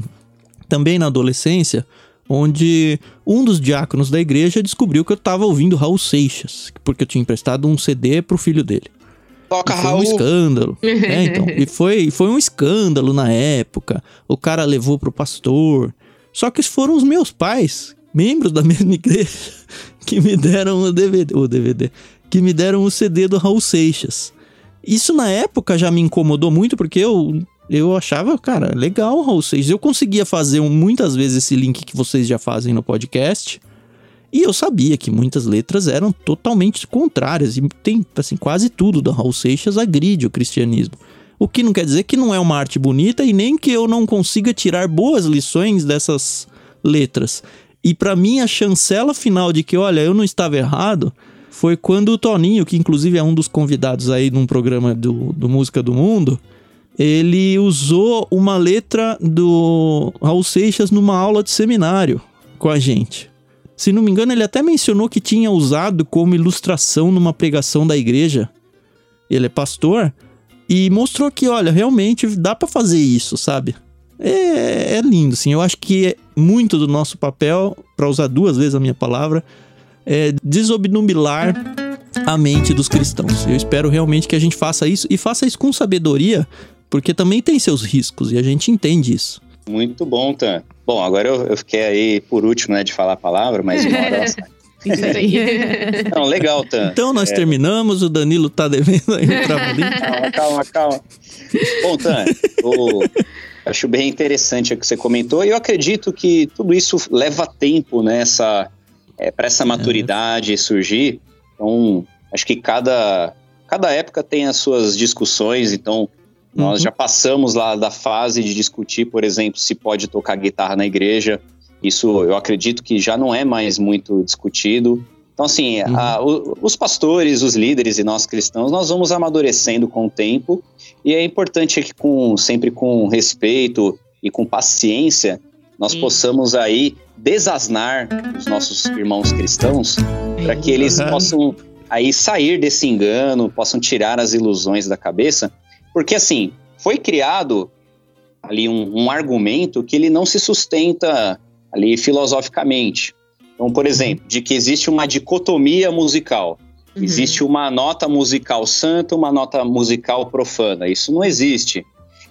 também na adolescência, onde um dos diáconos da igreja descobriu que eu estava ouvindo Raul Seixas, porque eu tinha emprestado um CD pro filho dele. Toca foi Raul. um escândalo. é, então. E foi, foi um escândalo na época. O cara levou pro pastor. Só que foram os meus pais, membros da mesma igreja, que me deram o DVD, o DVD, que me deram o CD do Raul Seixas. Isso na época já me incomodou muito porque eu eu achava, cara, legal Raul Seixas. Eu conseguia fazer muitas vezes esse link que vocês já fazem no podcast. E eu sabia que muitas letras eram totalmente contrárias. E tem, assim, quase tudo da Raul Seixas agride o cristianismo. O que não quer dizer que não é uma arte bonita e nem que eu não consiga tirar boas lições dessas letras. E pra mim a chancela final de que, olha, eu não estava errado, foi quando o Toninho, que inclusive é um dos convidados aí num programa do, do Música do Mundo, ele usou uma letra do Raul Seixas numa aula de seminário com a gente. Se não me engano, ele até mencionou que tinha usado como ilustração numa pregação da igreja. Ele é pastor e mostrou que, olha, realmente dá pra fazer isso, sabe? É, é lindo, assim. Eu acho que é muito do nosso papel, pra usar duas vezes a minha palavra, é desobnubilar a mente dos cristãos. Eu espero realmente que a gente faça isso e faça isso com sabedoria, porque também tem seus riscos e a gente entende isso. Muito bom, Tan. Bom, agora eu, eu fiquei aí por último, né, de falar a palavra, mas uma hora. Isso aí. Não, legal, Tan. Então nós terminamos, o Danilo tá devendo aí um trabalhinho. Calma, calma, calma. Bom, Tan, eu acho bem interessante o que você comentou. E eu acredito que tudo isso leva tempo, né? Essa, é, para essa maturidade surgir. Então, acho que cada, cada época tem as suas discussões. Então, nós Uhum. já passamos lá da fase de discutir, por exemplo, se pode tocar guitarra na igreja. Isso eu acredito que já não é mais muito discutido. Então, assim, Uhum. a- o- os pastores, os líderes e nós cristãos, nós vamos amadurecendo com o tempo. E é importante que, com, sempre com respeito e com paciência, nós Sim. possamos aí desasnar os nossos irmãos cristãos para que eles Uhum. possam aí sair desse engano, possam tirar as ilusões da cabeça, porque assim foi criado ali um, um argumento que ele não se sustenta ali filosoficamente. Então, por exemplo, de que existe uma dicotomia musical, Uhum. existe uma nota musical santa, uma nota musical profana. Isso não existe.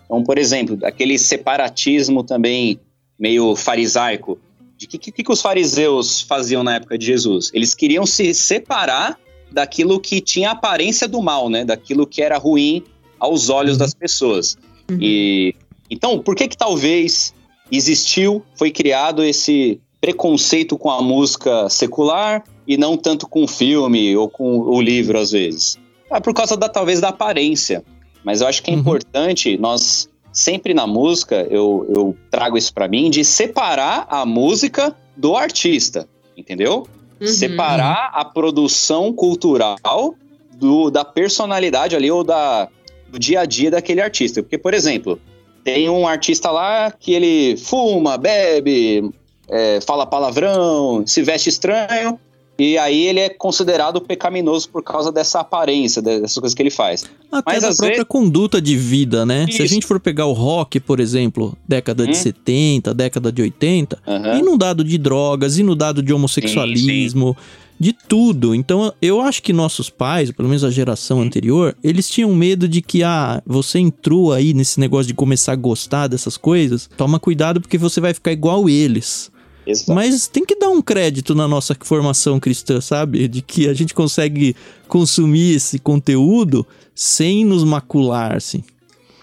Então, por exemplo, aquele separatismo também meio farisaico. De que, que, que os fariseus faziam na época de Jesus? Eles queriam se separar daquilo que tinha aparência do mal, né? Daquilo que era ruim aos olhos das pessoas. Uhum. E então, por que que talvez existiu, foi criado esse preconceito com a música secular e não tanto com o filme ou com o livro às vezes? É por causa da talvez da aparência. Mas eu acho que é Uhum. importante nós sempre na música eu, eu trago isso pra mim de separar a música do artista, entendeu? Uhum. Separar a produção cultural do, da personalidade ali ou da, do dia a dia daquele artista. Porque, por exemplo, tem um artista lá que ele fuma, bebe, é, fala palavrão, se veste estranho, E aí ele é considerado pecaminoso por causa dessa aparência, dessas coisas que ele faz. Até Mas da própria vezes- conduta de vida, né? Se a Isso. gente for pegar o rock, por exemplo, década de Hum. 70, década de 80, Aham. inundado de drogas, inundado de homossexualismo, de tudo. Então, eu acho que nossos pais, pelo menos a geração anterior, eles tinham medo de que, ah, você entrou aí nesse negócio de começar a gostar dessas coisas, toma cuidado porque você vai ficar igual eles. Exato. Mas tem que dar um crédito na nossa formação cristã, sabe? De que a gente consegue consumir esse conteúdo sem nos macular, assim.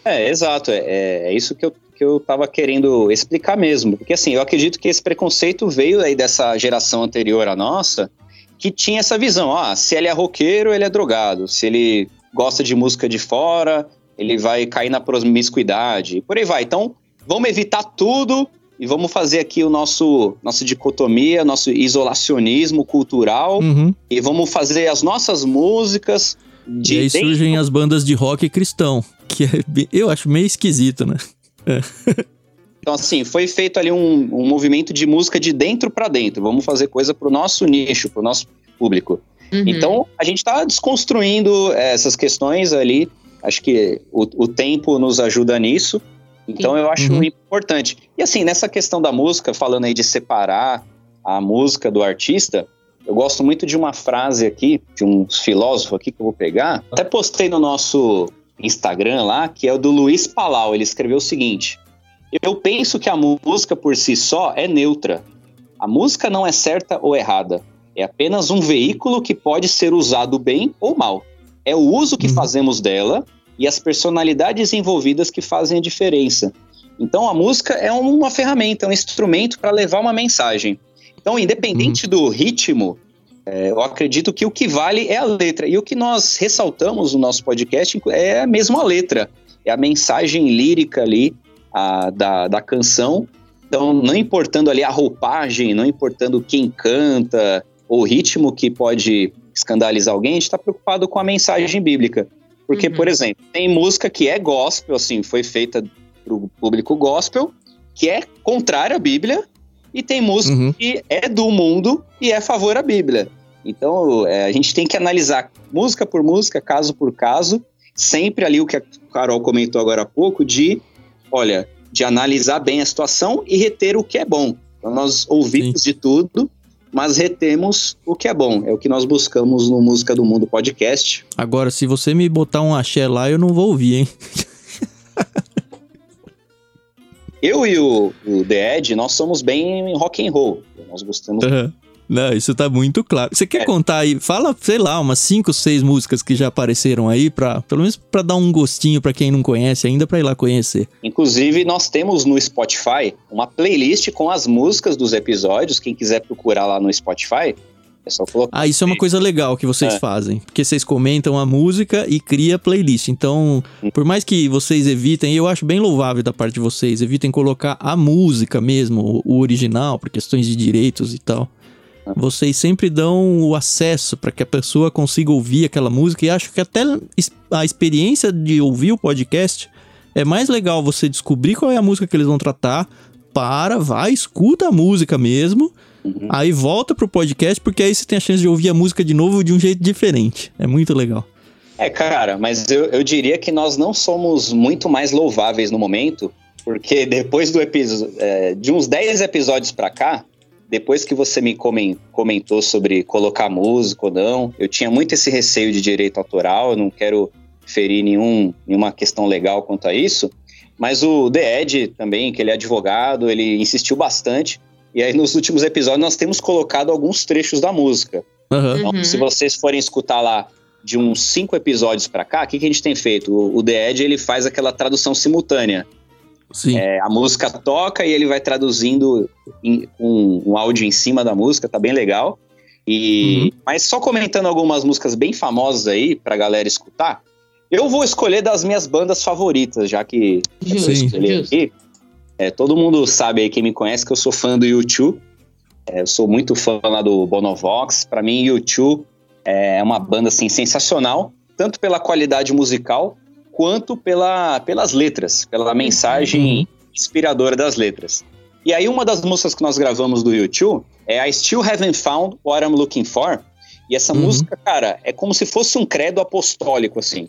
É, exato. É, é isso que eu, que eu tava querendo explicar mesmo. Porque assim, eu acredito que esse preconceito veio aí dessa geração anterior à nossa, que tinha essa visão. Ah, se ele é roqueiro, ele é drogado. Se ele gosta de música de fora, ele vai cair na promiscuidade. Por aí vai. Então, vamos evitar tudo e vamos fazer aqui o nosso nossa dicotomia, nosso isolacionismo cultural Uhum. e vamos fazer as nossas músicas de e aí dentro surgem as bandas de rock cristão, que é bem- eu acho meio esquisito, né? Então, assim, foi feito ali um, um movimento de música de dentro para dentro. Vamos fazer coisa pro nosso nicho, pro nosso público. Uhum. Então, a gente tá desconstruindo eh, essas questões ali. Acho que o, o tempo nos ajuda nisso. Então, eu acho Uhum. importante. E, assim, nessa questão da música, falando aí de separar a música do artista, eu gosto muito de uma frase aqui, de um filósofo aqui que eu vou pegar. Até postei no nosso Instagram lá, que é o do Luiz Palau. Ele escreveu o seguinte. Eu penso que a música por si só é neutra. A música não é certa ou errada. É apenas um veículo que pode ser usado bem ou mal. É o uso que Uhum. fazemos dela e as personalidades envolvidas que fazem a diferença. Então a música é uma ferramenta, um instrumento para levar uma mensagem. Então, independente do ritmo, é, eu acredito que o que vale é a letra. E o que nós ressaltamos no nosso podcast é mesmo a letra. É a mensagem lírica ali a- da, da canção. Então, não importando ali a roupagem, não importando quem canta, ou o ritmo que pode escandalizar alguém, a gente está preocupado com a mensagem bíblica. Porque, Uhum. por exemplo, tem música que é gospel, assim, foi feita para o público gospel, que é contrária à Bíblia, e tem música Uhum. que é do mundo e é a favor à Bíblia. Então, é, a gente tem que analisar música por música, caso por caso, sempre ali o que a Carol comentou agora há pouco, de, olha, de analisar bem a situação e reter o que é bom. Então, nós ouvimos de tudo, mas retemos o que é bom. É o que nós buscamos no Música do Mundo podcast. Agora, se você me botar um axé lá, eu não vou ouvir, hein? Eu e o, o The Ed, nós somos bem rock and roll. Nós gostamos Aham. Não, isso tá muito claro. Você quer É. contar aí? Fala, sei lá, umas cinco, seis músicas que já apareceram aí, pra, pelo menos pra dar um gostinho pra quem não conhece ainda, pra ir lá conhecer. Inclusive, nós temos no Spotify uma playlist com as músicas dos episódios. Quem quiser procurar lá no Spotify, é só colocar. Ah, isso é uma coisa legal que vocês É. fazem. Porque vocês comentam a música e cria playlist. Então, por mais que vocês evitem, eu acho bem louvável da parte de vocês, evitem colocar a música mesmo, o original, por questões de direitos e tal. Vocês sempre dão o acesso para que a pessoa consiga ouvir aquela música e acho que até a experiência de ouvir o podcast é mais legal você descobrir qual é a música que eles vão tratar, para, vai, escuta a música mesmo, Uhum. Aí volta pro podcast, porque aí você tem a chance de ouvir a música de novo de um jeito diferente. É muito legal. É, cara, mas eu, eu diria que nós não somos muito mais louváveis no momento, porque depois do episódio. de uns 10 episódios pra cá, depois que você me comen- comentou sobre colocar música ou não, eu tinha muito esse receio de direito autoral, eu não quero ferir nenhum, nenhuma questão legal quanto a isso. Mas o The Ed também, que ele é advogado, ele insistiu bastante. E aí, nos últimos episódios, nós temos colocado alguns trechos da música. Aham. Então, Uhum. se vocês forem escutar lá de uns cinco episódios pra cá, o que, que a gente tem feito? O, o The Ed, ele faz aquela tradução simultânea. Sim. É, a música toca e ele vai traduzindo em- um, um áudio em cima da música, tá bem legal. E, Uhum. Mas só comentando algumas músicas bem famosas aí pra galera escutar, eu vou escolher das minhas bandas favoritas, já que Justo, eu escolhi aqui. É, todo mundo sabe aí, quem me conhece, que eu sou fã do YouTube. É, eu sou muito fã lá do Bonovox. Pra mim, YouTube é uma banda assim, sensacional, tanto pela qualidade musical, quanto pela, pelas letras, pela mensagem inspiradora das letras. E aí, uma das músicas que nós gravamos do YouTube é I Still Haven't Found What I'm Looking For. E essa Uhum. música, cara, é como se fosse um credo apostólico, assim.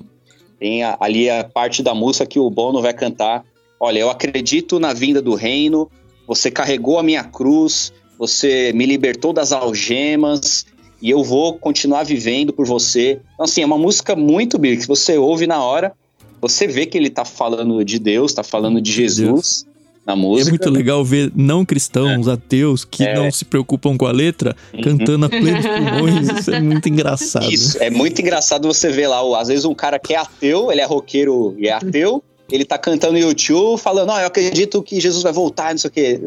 Tem a- ali a parte da música que o Bono vai cantar. Olha, eu acredito na vinda do reino, você carregou a minha cruz, você me libertou das algemas, e eu vou continuar vivendo por você. Então, assim, é uma música muito bíblica. Se você ouve na hora, você vê que ele tá falando de Deus, tá falando de Jesus na É música. muito legal ver não cristãos, ateus, que É. não se preocupam com a letra, Uhum. cantando a plenos pulmões. Isso é muito engraçado. Isso, é muito engraçado você ver lá, às vezes um cara que é ateu, ele é roqueiro e é ateu, ele tá cantando no YouTube falando, ó, eu acredito que Jesus vai voltar, não sei o quê.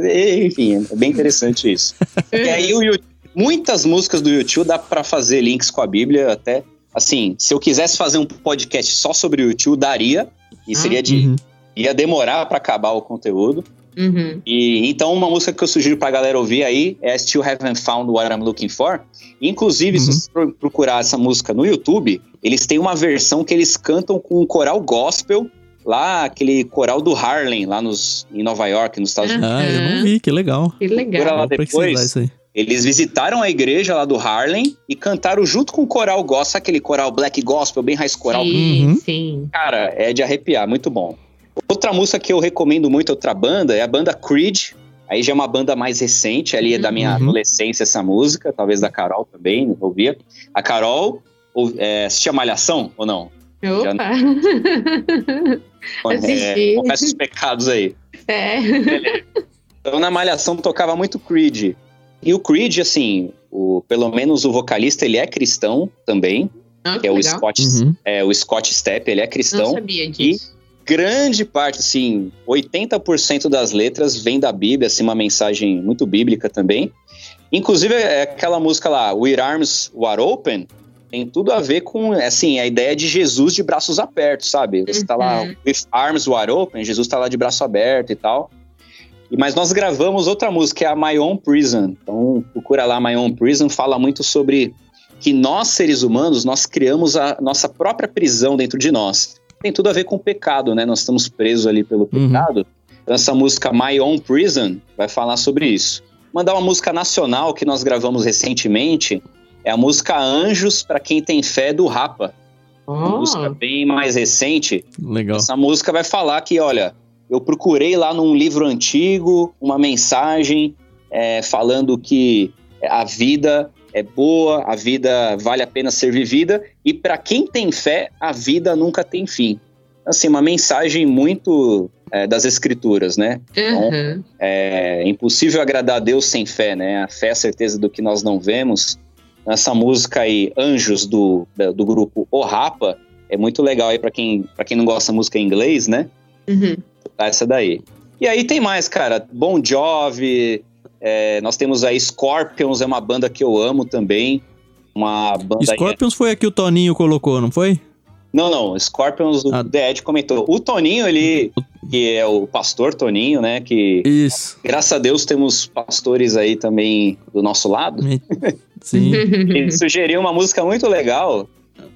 Enfim, é bem interessante isso. e aí o YouTube- muitas músicas do YouTube dá pra fazer links com a Bíblia até. Assim, se eu quisesse fazer um podcast só sobre o YouTube, daria. E seria de. Uhum. ia demorar pra acabar o conteúdo. Uhum. E então uma música que eu sugiro pra galera ouvir aí é Still Haven't Found What I'm Looking For. Inclusive, se Uhum. você pro- procurar essa música no YouTube, eles têm uma versão que eles cantam com um coral gospel, lá aquele coral do Harlem, lá nos, em Nova York, nos Estados Unidos. Ah, eu não vi, que legal. Que legal. lá depois. isso aí. Eles visitaram a igreja lá do Harlem e cantaram junto com o coral gospel, sabe aquele coral black gospel, bem raiz coral. Sim, Uhum. sim. Cara, é de arrepiar, muito bom. Outra música que eu recomendo muito, outra banda, é a banda Creed. Aí já é uma banda mais recente, ali é da minha Uhum. adolescência essa música, talvez da Carol também, ouvia. A Carol ou, é, assistia Malhação ou não? Opa! É, Assisti. confessa os pecados aí. É. Então na Malhação tocava muito Creed. E o Creed, assim, o, pelo menos o vocalista, ele é cristão também, Ah, que é o. Scott, Uhum. é, o Scott Stepp, ele é Não cristão. sabia disso. grande parte, assim, 80% das letras vem da Bíblia, assim, uma mensagem muito bíblica também. Inclusive, é aquela música lá, With Arms Wide Open, tem tudo a ver com, assim, a ideia de Jesus de braços abertos, sabe? Você tá lá, Uhum. With Arms Wide Open, Jesus tá lá de braço aberto e tal. E, mas nós gravamos outra música, que é a My Own Prison. Então, procura lá, My Own Prison, fala muito sobre que nós, seres humanos, nós criamos a nossa própria prisão dentro de nós tem tudo a ver com o pecado, né? Nós estamos presos ali pelo Uhum. pecado. Então, essa música My Own Prison vai falar sobre isso. Mandar uma música nacional que nós gravamos recentemente é a música Anjos para quem tem fé do Rapa. Uma Oh, música bem mais recente. Legal. Essa música vai falar que, olha, eu procurei lá num livro antigo uma mensagem é, falando que a vida é boa, a vida vale a pena ser vivida e para quem tem fé, a vida nunca tem fim. Assim, uma mensagem muito é, das escrituras, né? uhum. É impossível agradar a Deus sem fé, né? A fé é a certeza do que nós não vemos. Essa música aí, Anjos, do, do grupo O Rapa, é muito legal aí para quem, pra quem não gosta de música em inglês, né? Uhum. Essa daí. E aí tem mais, cara. Bon Jovi, é, nós temos aí Scorpions, é uma banda que eu amo também. Uma banda aí- Scorpions foi a que o Toninho colocou, não foi? Não, não, Scorpions, o Ah. The Ed comentou. O Toninho, ele, que é o pastor Toninho, né? Que Isso. graças a Deus temos pastores aí também do nosso lado. Sim. Ele sugeriu uma música muito legal,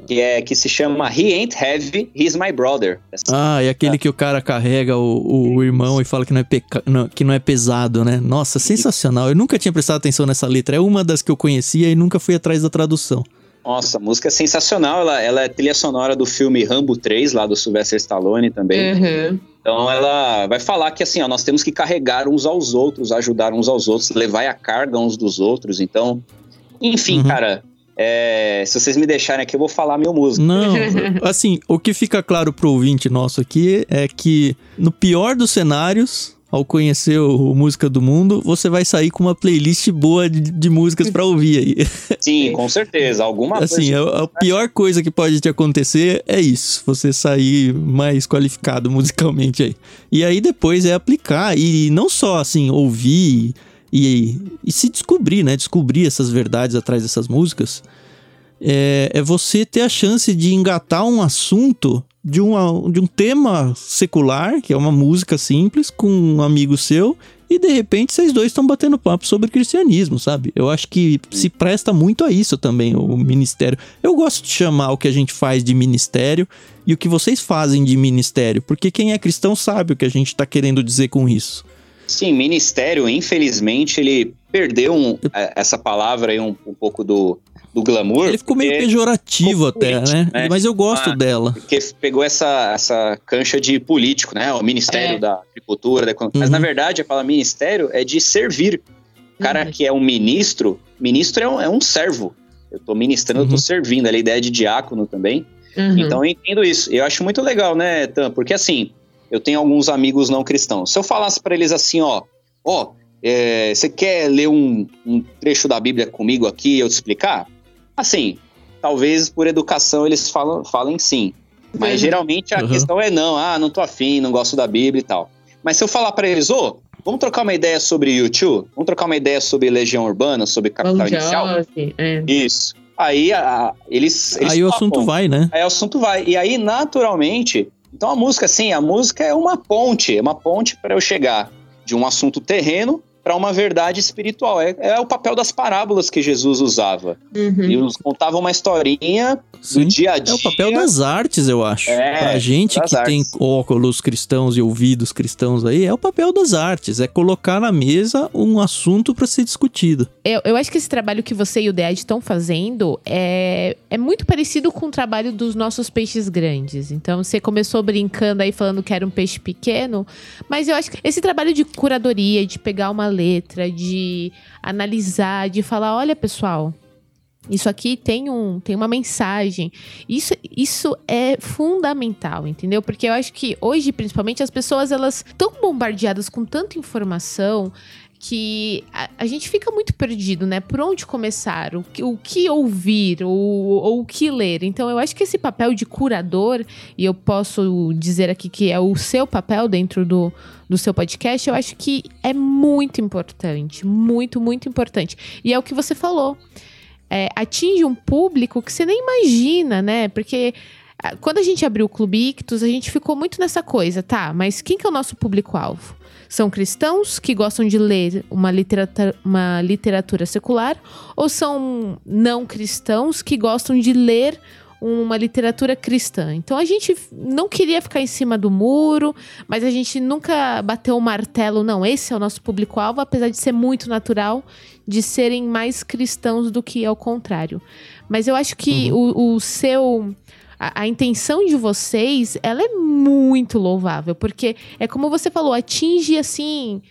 que é que se chama He Ain't Heavy, He's My Brother. Ah, e aquele que o cara carrega o, o irmão e fala que não, é peca... não, que não é pesado, né? Nossa, sensacional. Eu nunca tinha prestado atenção nessa letra. É uma das que eu conhecia e nunca fui atrás da tradução. Nossa, a música é sensacional. Ela, ela é trilha sonora do filme Rambo 3, lá do Sylvester Stallone também. Uhum. Então ela vai falar que assim, ó, nós temos que carregar uns aos outros, ajudar uns aos outros, levar a carga uns dos outros. Então, enfim, Uhum. cara, é, se vocês me deixarem aqui, eu vou falar minha música. Não, assim, o que fica claro pro ouvinte nosso aqui é que no pior dos cenários, ao conhecer o, Música do Mundo, você vai sair com uma playlist boa de, de músicas pra ouvir aí. Sim, com certeza. Alguma Assim, coisa. a, a pior coisa que pode te acontecer é isso, você sair mais qualificado musicalmente aí. E aí depois é aplicar e não só assim ouvir e, e se descobrir, né? Descobrir essas verdades atrás dessas músicas. É, é você ter a chance de engatar um assunto de, uma, de um tema secular, que é uma música simples, com um amigo seu, e de repente vocês dois estão batendo papo sobre cristianismo, sabe? Eu acho que se presta muito a isso também, o ministério. Eu gosto de chamar o que a gente faz de ministério e o que vocês fazem de ministério, porque quem é cristão sabe o que a gente está querendo dizer com isso. Sim, ministério, infelizmente, ele perdeu um- é, essa palavra aí um, um pouco do, do glamour. Ele ficou meio pejorativo ficou até, político, né? né? Mas eu gosto Ah, dela. Porque pegou essa, essa cancha de político, né? O Ministério É. da Agricultura, da Economia. Mas Uhum. na verdade, a palavra ministério é de servir. O cara Uhum. que é um ministro, ministro é um, é um servo. Eu tô ministrando, eu Uhum. tô servindo. Ali a ideia de diácono também. Uhum. Então eu entendo isso. Eu acho muito legal, né, Tam? Porque assim, eu tenho alguns amigos não cristãos. Se eu falasse pra eles assim, ó, ó, é, você quer ler um, um trecho da Bíblia comigo aqui e eu te explicar? Assim, talvez por educação eles falam, falem sim. Mas Uhum. geralmente a Uhum. questão é não, ah, não tô afim, não gosto da Bíblia e tal. Mas se eu falar pra eles, ô, vamos trocar uma ideia sobre YouTube? Vamos trocar uma ideia sobre Legião Urbana, sobre Capital Bon Inicial? Jovi, é. Isso. Aí a- eles, eles Aí o topam. assunto vai, né? Aí o assunto vai. E aí, naturalmente, então a música, assim, a música é uma ponte, é uma ponte para eu chegar de um assunto terreno para uma verdade espiritual. É, é o papel das parábolas que Jesus usava. Uhum. Ele nos contava uma historinha do Sim. dia a É dia. o papel das artes, eu acho. É, pra gente que tem artes. óculos cristãos e ouvidos cristãos aí, é o papel das artes. É colocar na mesa um assunto pra ser discutido. Eu, eu acho que esse trabalho que você e o DEAD estão fazendo é, é muito parecido com o trabalho dos nossos peixes grandes. Então, você começou brincando aí falando que era um peixe pequeno, mas eu acho que esse trabalho de curadoria, de pegar uma letra, de analisar, de falar: olha, pessoal. Isso aqui tem, um, tem uma mensagem. Isso, isso é fundamental, entendeu? Porque eu acho que hoje, principalmente, as pessoas elas estão bombardeadas com tanta informação que a, a gente fica muito perdido, né? Por onde começar, o que, o que ouvir ou, ou o que ler. Então, eu acho que esse papel de curador, e eu posso dizer aqui que é o seu papel dentro do, do seu podcast, eu acho que é muito importante. Muito, muito importante. E é o que você falou. É, atinge um público que você nem imagina, né? Porque ah, quando a gente abriu o Clube Ictus, a gente ficou muito nessa coisa, tá? Mas quem que é o nosso público-alvo? São cristãos que gostam de ler uma literatura, uma literatura secular ou são não cristãos que gostam de ler uma literatura cristã? Então a gente não queria ficar em cima do muro, mas a gente nunca bateu o martelo, não, esse é o nosso público-alvo, apesar de ser muito natural de serem mais cristãos do que ao contrário. Mas eu acho que o, o seu. A, a intenção de vocês, ela é muito louvável, porque é como você falou, atinge assim.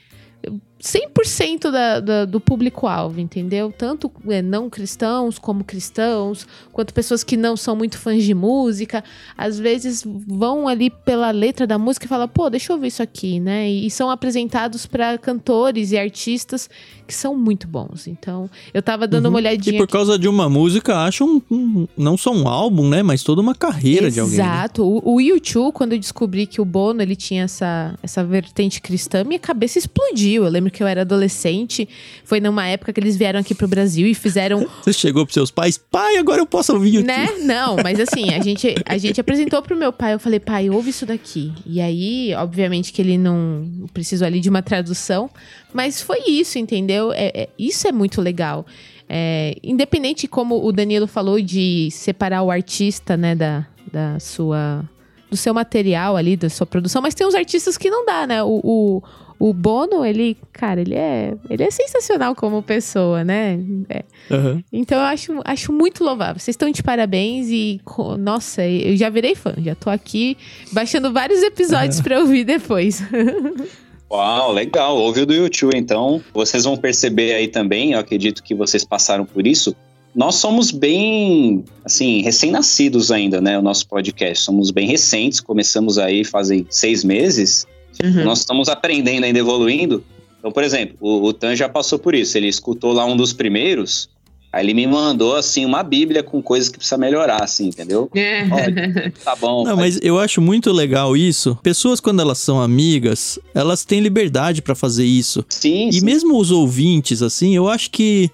100% da, da, do público-alvo, entendeu? Tanto é, não cristãos como cristãos, quanto pessoas que não são muito fãs de música, às vezes vão ali pela letra da música e falam, pô, deixa eu ver isso aqui, né? E, e são apresentados para cantores e artistas que são muito bons. Então, eu tava dando uma Uhum. E olhadinha. por aqui. causa de uma música, acham um, não só um álbum, né? Mas toda uma carreira de alguém. né? Exato. O, o YouTube, quando eu descobri que o Bono ele tinha essa, essa vertente cristã, minha cabeça explodiu. Eu lembro que eu era adolescente, foi numa época que eles vieram aqui pro Brasil e fizeram Você chegou pros seus pais, pai, agora eu posso ouvir YouTube. Né? Não, mas assim, a gente, a gente apresentou pro meu pai, eu falei, pai, ouve isso daqui. E aí, obviamente que ele não precisou ali de uma tradução, mas foi isso, entendeu? É, é- isso é muito legal. É, independente como o Danilo falou de separar o artista, né, da, da sua do seu material ali, da sua produção, mas tem uns artistas que não dá, né? O, o, o Bono, ele, cara, ele é, ele é sensacional como pessoa, né? É, Aham. então eu acho, acho muito louvável. Vocês estão de parabéns e, nossa, eu já virei fã. Já tô aqui baixando vários episódios pra ouvir depois. Uau, legal. Ouviu do YouTube, então. Vocês vão perceber aí também, eu acredito que vocês passaram por isso. Nós somos bem, assim, recém-nascidos ainda, né? O nosso podcast. Somos bem recentes, começamos aí fazem seis meses. Uhum. Nós estamos aprendendo ainda, evoluindo. Então, por exemplo, o, o Tan já passou por isso. Ele escutou lá um dos primeiros, aí ele me mandou, assim, uma bíblia com coisas que precisa melhorar, assim, entendeu? Olha, tá bom. Não, faz- mas eu acho muito legal isso. Pessoas, quando elas são amigas, elas têm liberdade pra fazer isso. Sim, E sim. mesmo os ouvintes, assim, eu acho que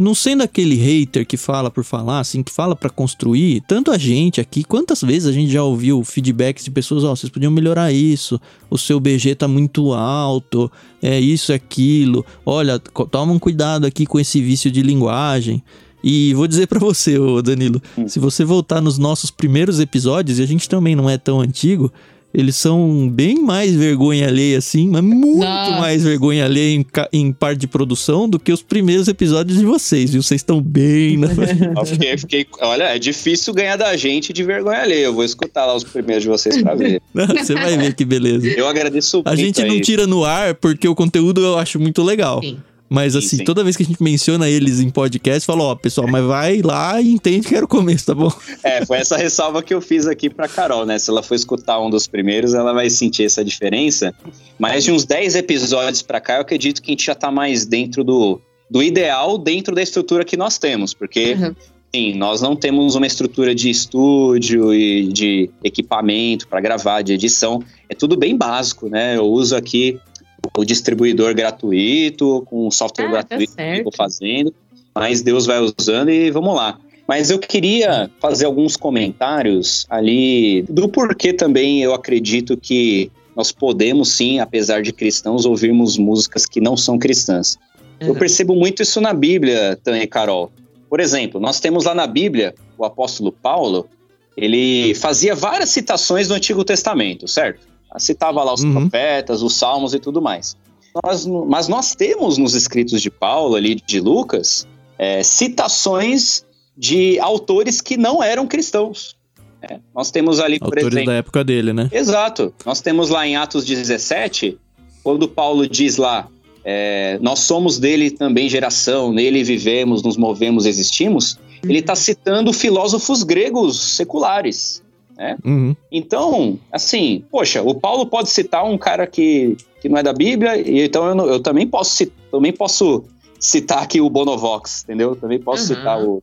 não sendo aquele hater que fala por falar, assim, que fala pra construir, tanto a gente aqui, quantas vezes a gente já ouviu feedbacks de pessoas, ó, vocês podiam melhorar isso, o seu BG tá muito alto, é isso, é aquilo, olha, toma um cuidado aqui com esse vício de linguagem. E vou dizer pra você, ô Danilo, Hum. se você voltar nos nossos primeiros episódios, e a gente também não é tão antigo, Eles são bem mais vergonha alheia, assim, mas muito Nossa. mais vergonha alheia em, em parte de produção do que os primeiros episódios de vocês, viu? Vocês estão bem na fiquei, fiquei- olha, é difícil ganhar da gente de vergonha alheia. Eu vou escutar lá os primeiros de vocês pra ver. Você vai ver que beleza. Eu agradeço A muito gente não aí. tira no ar porque o conteúdo eu acho muito legal. Sim. Mas Sim, assim, sim. toda vez que a gente menciona eles em podcast, fala, ó, pessoal, mas vai lá e entende que era o começo, tá bom? É, foi essa ressalva que eu fiz aqui pra Carol, né? Se ela for escutar um dos primeiros, ela vai sentir essa diferença. Mas de uns 10 episódios pra cá, eu acredito que a gente já tá mais dentro do, do ideal, dentro da estrutura que nós temos. Porque, Uhum. sim, nós não temos uma estrutura de estúdio e de equipamento pra gravar, de edição. É tudo bem básico, né? Eu uso aqui o distribuidor gratuito, com o software Ah, tá gratuito que eu tô fazendo. Mas Deus vai usando e vamos lá. Mas eu queria fazer alguns comentários ali do porquê também eu acredito que nós podemos sim, apesar de cristãos, ouvirmos músicas que não são cristãs. Eu Uhum. percebo muito isso na Bíblia, Tânia e Carol. Por exemplo, nós temos lá na Bíblia o apóstolo Paulo, ele fazia várias citações do Antigo Testamento, certo? Citava lá os Uhum. profetas, os salmos e tudo mais. Nós- mas nós temos nos escritos de Paulo, ali de Lucas, é, citações de autores que não eram cristãos. né? Nós temos ali, por Autores exemplo. da época dele, né? Exato. Nós temos lá em Atos 17, quando Paulo diz lá, é, nós somos dele também geração, nele vivemos, nos movemos, existimos. Ele está citando filósofos gregos seculares. Uhum. Então, assim, poxa, o Paulo pode citar um cara que, que não é da Bíblia, e então eu, não- eu também posso também posso citar aqui o Bonovox, entendeu? Também posso Uhum. citar o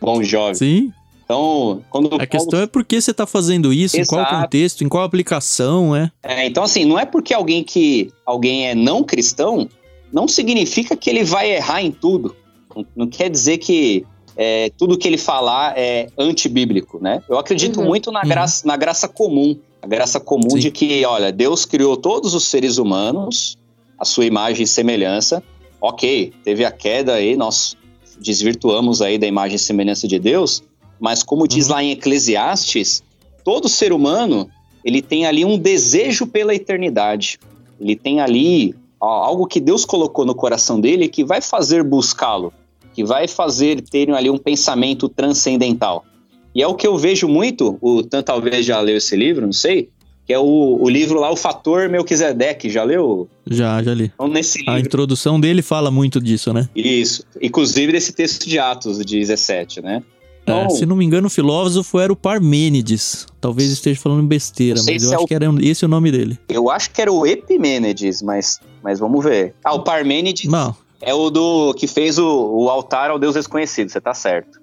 Bom Jovem. Sim. Então, quando A Paulo questão é por que você tá fazendo isso, em qual Exato. contexto, em qual aplicação, é. É, então, assim, não é porque alguém que alguém é não cristão, não significa que ele vai errar em tudo. Não, não quer dizer que é, tudo que ele falar é antibíblico, né? Eu acredito Uhum. muito na Uhum. graça, na graça comum. A graça comum Sim. de que, olha, Deus criou todos os seres humanos, a sua imagem e semelhança. Ok, teve a queda aí, nós desvirtuamos aí da imagem e semelhança de Deus, mas como diz Uhum. lá em Eclesiastes, todo ser humano ele tem ali um desejo pela eternidade. Ele tem ali ó, algo que Deus colocou no coração dele que vai fazer buscá-lo, que vai fazer ter ali um pensamento transcendental. E é o que eu vejo muito, o Tan talvez já leu esse livro, não sei, que é o, o livro lá, O Fator Melquisedeque, já leu? Já, já li. Então, nesse A livro, introdução dele fala muito disso, né? isso, inclusive desse texto de Atos, de 17, né? É, Então, se não me engano, o filósofo era o Parmênides. Talvez esteja falando besteira, mas eu é acho o- que era esse o nome dele. eu acho que era o Epimênides, mas, mas vamos ver. Ah, o Parmênides Não, É o do que fez o, o altar ao Deus desconhecido, você tá certo.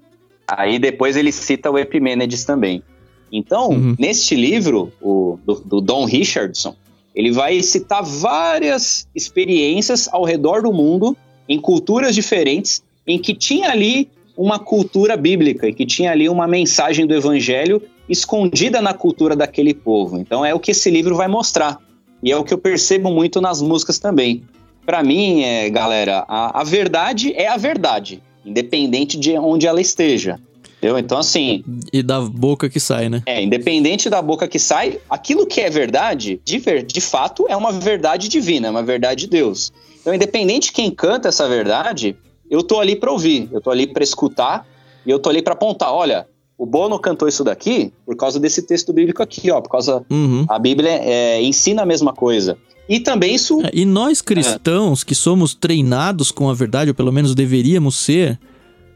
Aí depois ele cita o Epimênides também. Então, Uhum. neste livro, o, do, do Don Richardson, ele vai citar várias experiências ao redor do mundo, em culturas diferentes, em que tinha ali uma cultura bíblica, e que tinha ali uma mensagem do evangelho escondida na cultura daquele povo. Então é o que esse livro vai mostrar. E é o que eu percebo muito nas músicas também. Pra mim, é, galera, a, a verdade é a verdade, independente de onde ela esteja. Entendeu? Então, assim, e da boca que sai, né? é, independente da boca que sai, aquilo que é verdade, de, ver, de fato, é uma verdade divina, é uma verdade de Deus. Então, independente de quem canta essa verdade, eu tô ali pra ouvir, eu tô ali pra escutar e eu tô ali pra apontar. Olha, o Bono cantou isso daqui por causa desse texto bíblico aqui, ó, por causa Uhum. a Bíblia é, ensina a mesma coisa. E também isso É, E nós cristãos que somos treinados com a verdade, ou pelo menos deveríamos ser,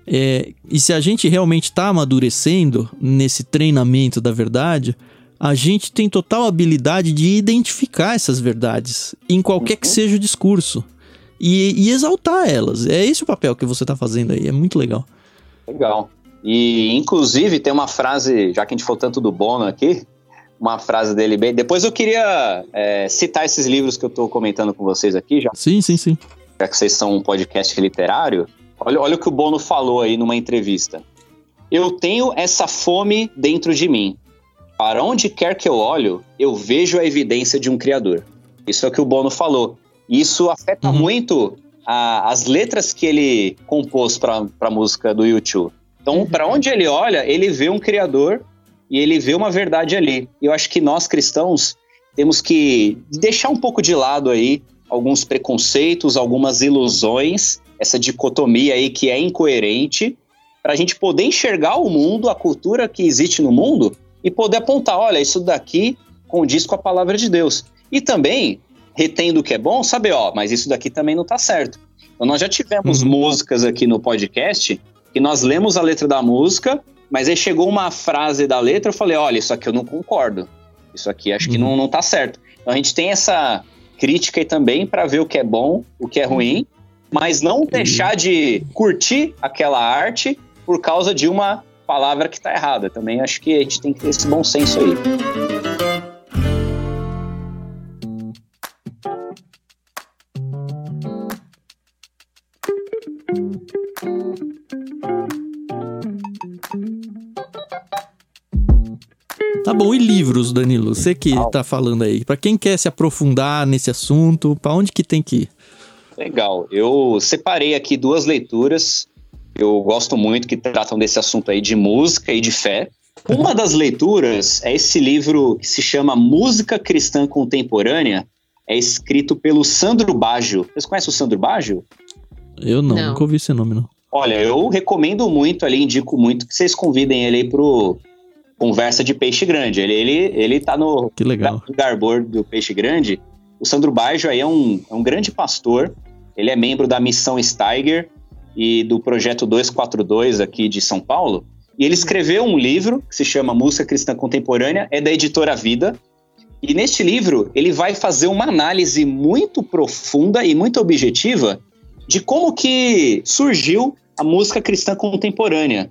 é, e se a gente realmente está amadurecendo nesse treinamento da verdade, a gente tem total habilidade de identificar essas verdades em qualquer que Uhum. seja o discurso e, e exaltar elas. É esse o papel que você está fazendo aí, é muito legal. Legal. E, inclusive, tem uma frase, já que a gente falou tanto do Bono aqui, uma frase dele bem. Depois eu queria é, citar esses livros que eu estou comentando com vocês aqui, já, Sim, sim, sim. já que vocês são um podcast literário. Olha, olha o que o Bono falou aí numa entrevista. Eu tenho essa fome dentro de mim. Para onde quer que eu olho, eu vejo a evidência de um Criador. Isso é o que o Bono falou. E Isso afeta Uhum. muito a- as letras que ele compôs para a música do YouTube. Então, para onde ele olha, ele vê um Criador e ele vê uma verdade ali. E eu acho que nós cristãos temos que deixar um pouco de lado aí alguns preconceitos, algumas ilusões, essa dicotomia aí que é incoerente, para a gente poder enxergar o mundo, a cultura que existe no mundo e poder apontar, olha, isso daqui condiz com a palavra de Deus. E também, retendo o que é bom, saber, ó, mas isso daqui também não está certo. Então nós já tivemos Uhum. músicas aqui no podcast que nós lemos a letra da música, mas aí chegou uma frase da letra, eu falei, olha, isso aqui eu não concordo. Isso aqui acho que Uhum. não, não tá certo. Então a gente tem essa crítica aí também para ver o que é bom, o que é ruim, mas não deixar de curtir aquela arte por causa de uma palavra que tá errada. Também acho que a gente tem que ter esse bom senso aí. Bom, e livros, Danilo? Você que tá falando aí. Pra quem quer se aprofundar nesse assunto, pra onde que tem que ir? Legal. Eu separei aqui duas leituras. Eu gosto muito que tratam desse assunto aí de música e de fé. Uma das leituras é esse livro que se chama Música Cristã Contemporânea. É escrito pelo Sandro Baggio. Vocês conhecem o Sandro Baggio? Eu não, Não. nunca ouvi esse nome, não. Olha, eu recomendo muito ali, indico muito que vocês convidem ele aí pro Conversa de Peixe Grande. Ele, ele, ele tá no Que legal. no Garbor do Peixe Grande. O Sandro Baggio aí é um, é um grande pastor. Ele é membro da Missão Steiger e do Projeto 242 aqui de São Paulo. E ele escreveu um livro que se chama Música Cristã Contemporânea, é da editora Vida. E neste livro, ele vai fazer uma análise muito profunda e muito objetiva de como que surgiu a música cristã contemporânea.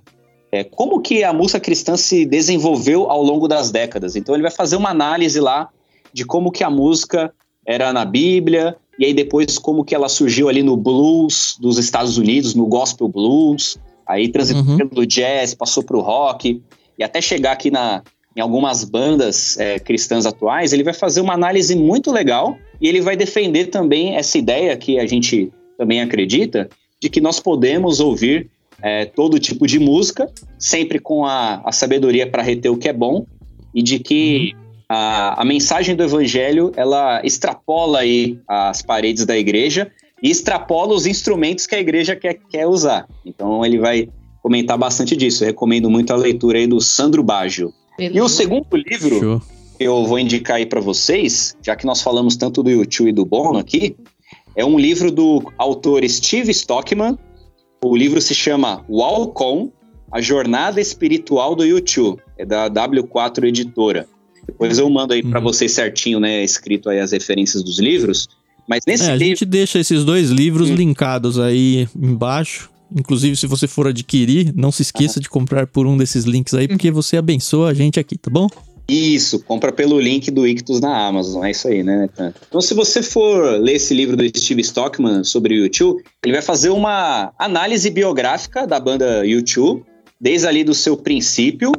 É, como que a música cristã se desenvolveu ao longo das décadas. Então ele vai fazer uma análise lá de como que a música era na Bíblia, e aí depois como que ela surgiu ali no blues dos Estados Unidos, no gospel blues, aí transitou Uhum. pelo jazz, passou pro rock, e até chegar aqui na, em algumas bandas é, cristãs atuais, ele vai fazer uma análise muito legal, e ele vai defender também essa ideia que a gente também acredita, de que nós podemos ouvir é, todo tipo de música, sempre com a, a sabedoria para reter o que é bom, e de que a, a mensagem do evangelho ela extrapola aí as paredes da igreja e extrapola os instrumentos que a igreja quer, quer usar. Então ele vai comentar bastante disso. Eu recomendo muito a leitura aí do Sandro Baggio. E o segundo livro Show. que eu vou indicar aí para vocês, já que nós falamos tanto do YouTube e do Bono aqui, é um livro do autor Steve Stockman. O livro se chama Walk On, A Jornada Espiritual do YouTube. É da W4 Editora. Depois eu mando aí para Uhum. vocês certinho, né, escrito aí as referências dos livros. Mas nesse É, a livro, gente deixa esses dois livros Hum. linkados aí embaixo. Inclusive, se você for adquirir, não se esqueça de comprar por um desses links aí, porque você abençoa a gente aqui, tá bom? Isso, compra pelo link do Ictus na Amazon, é isso aí, né, Netan? Então, se você for ler esse livro do Steve Stockman sobre o YouTube, ele vai fazer uma análise biográfica da banda YouTube, desde ali do seu princípio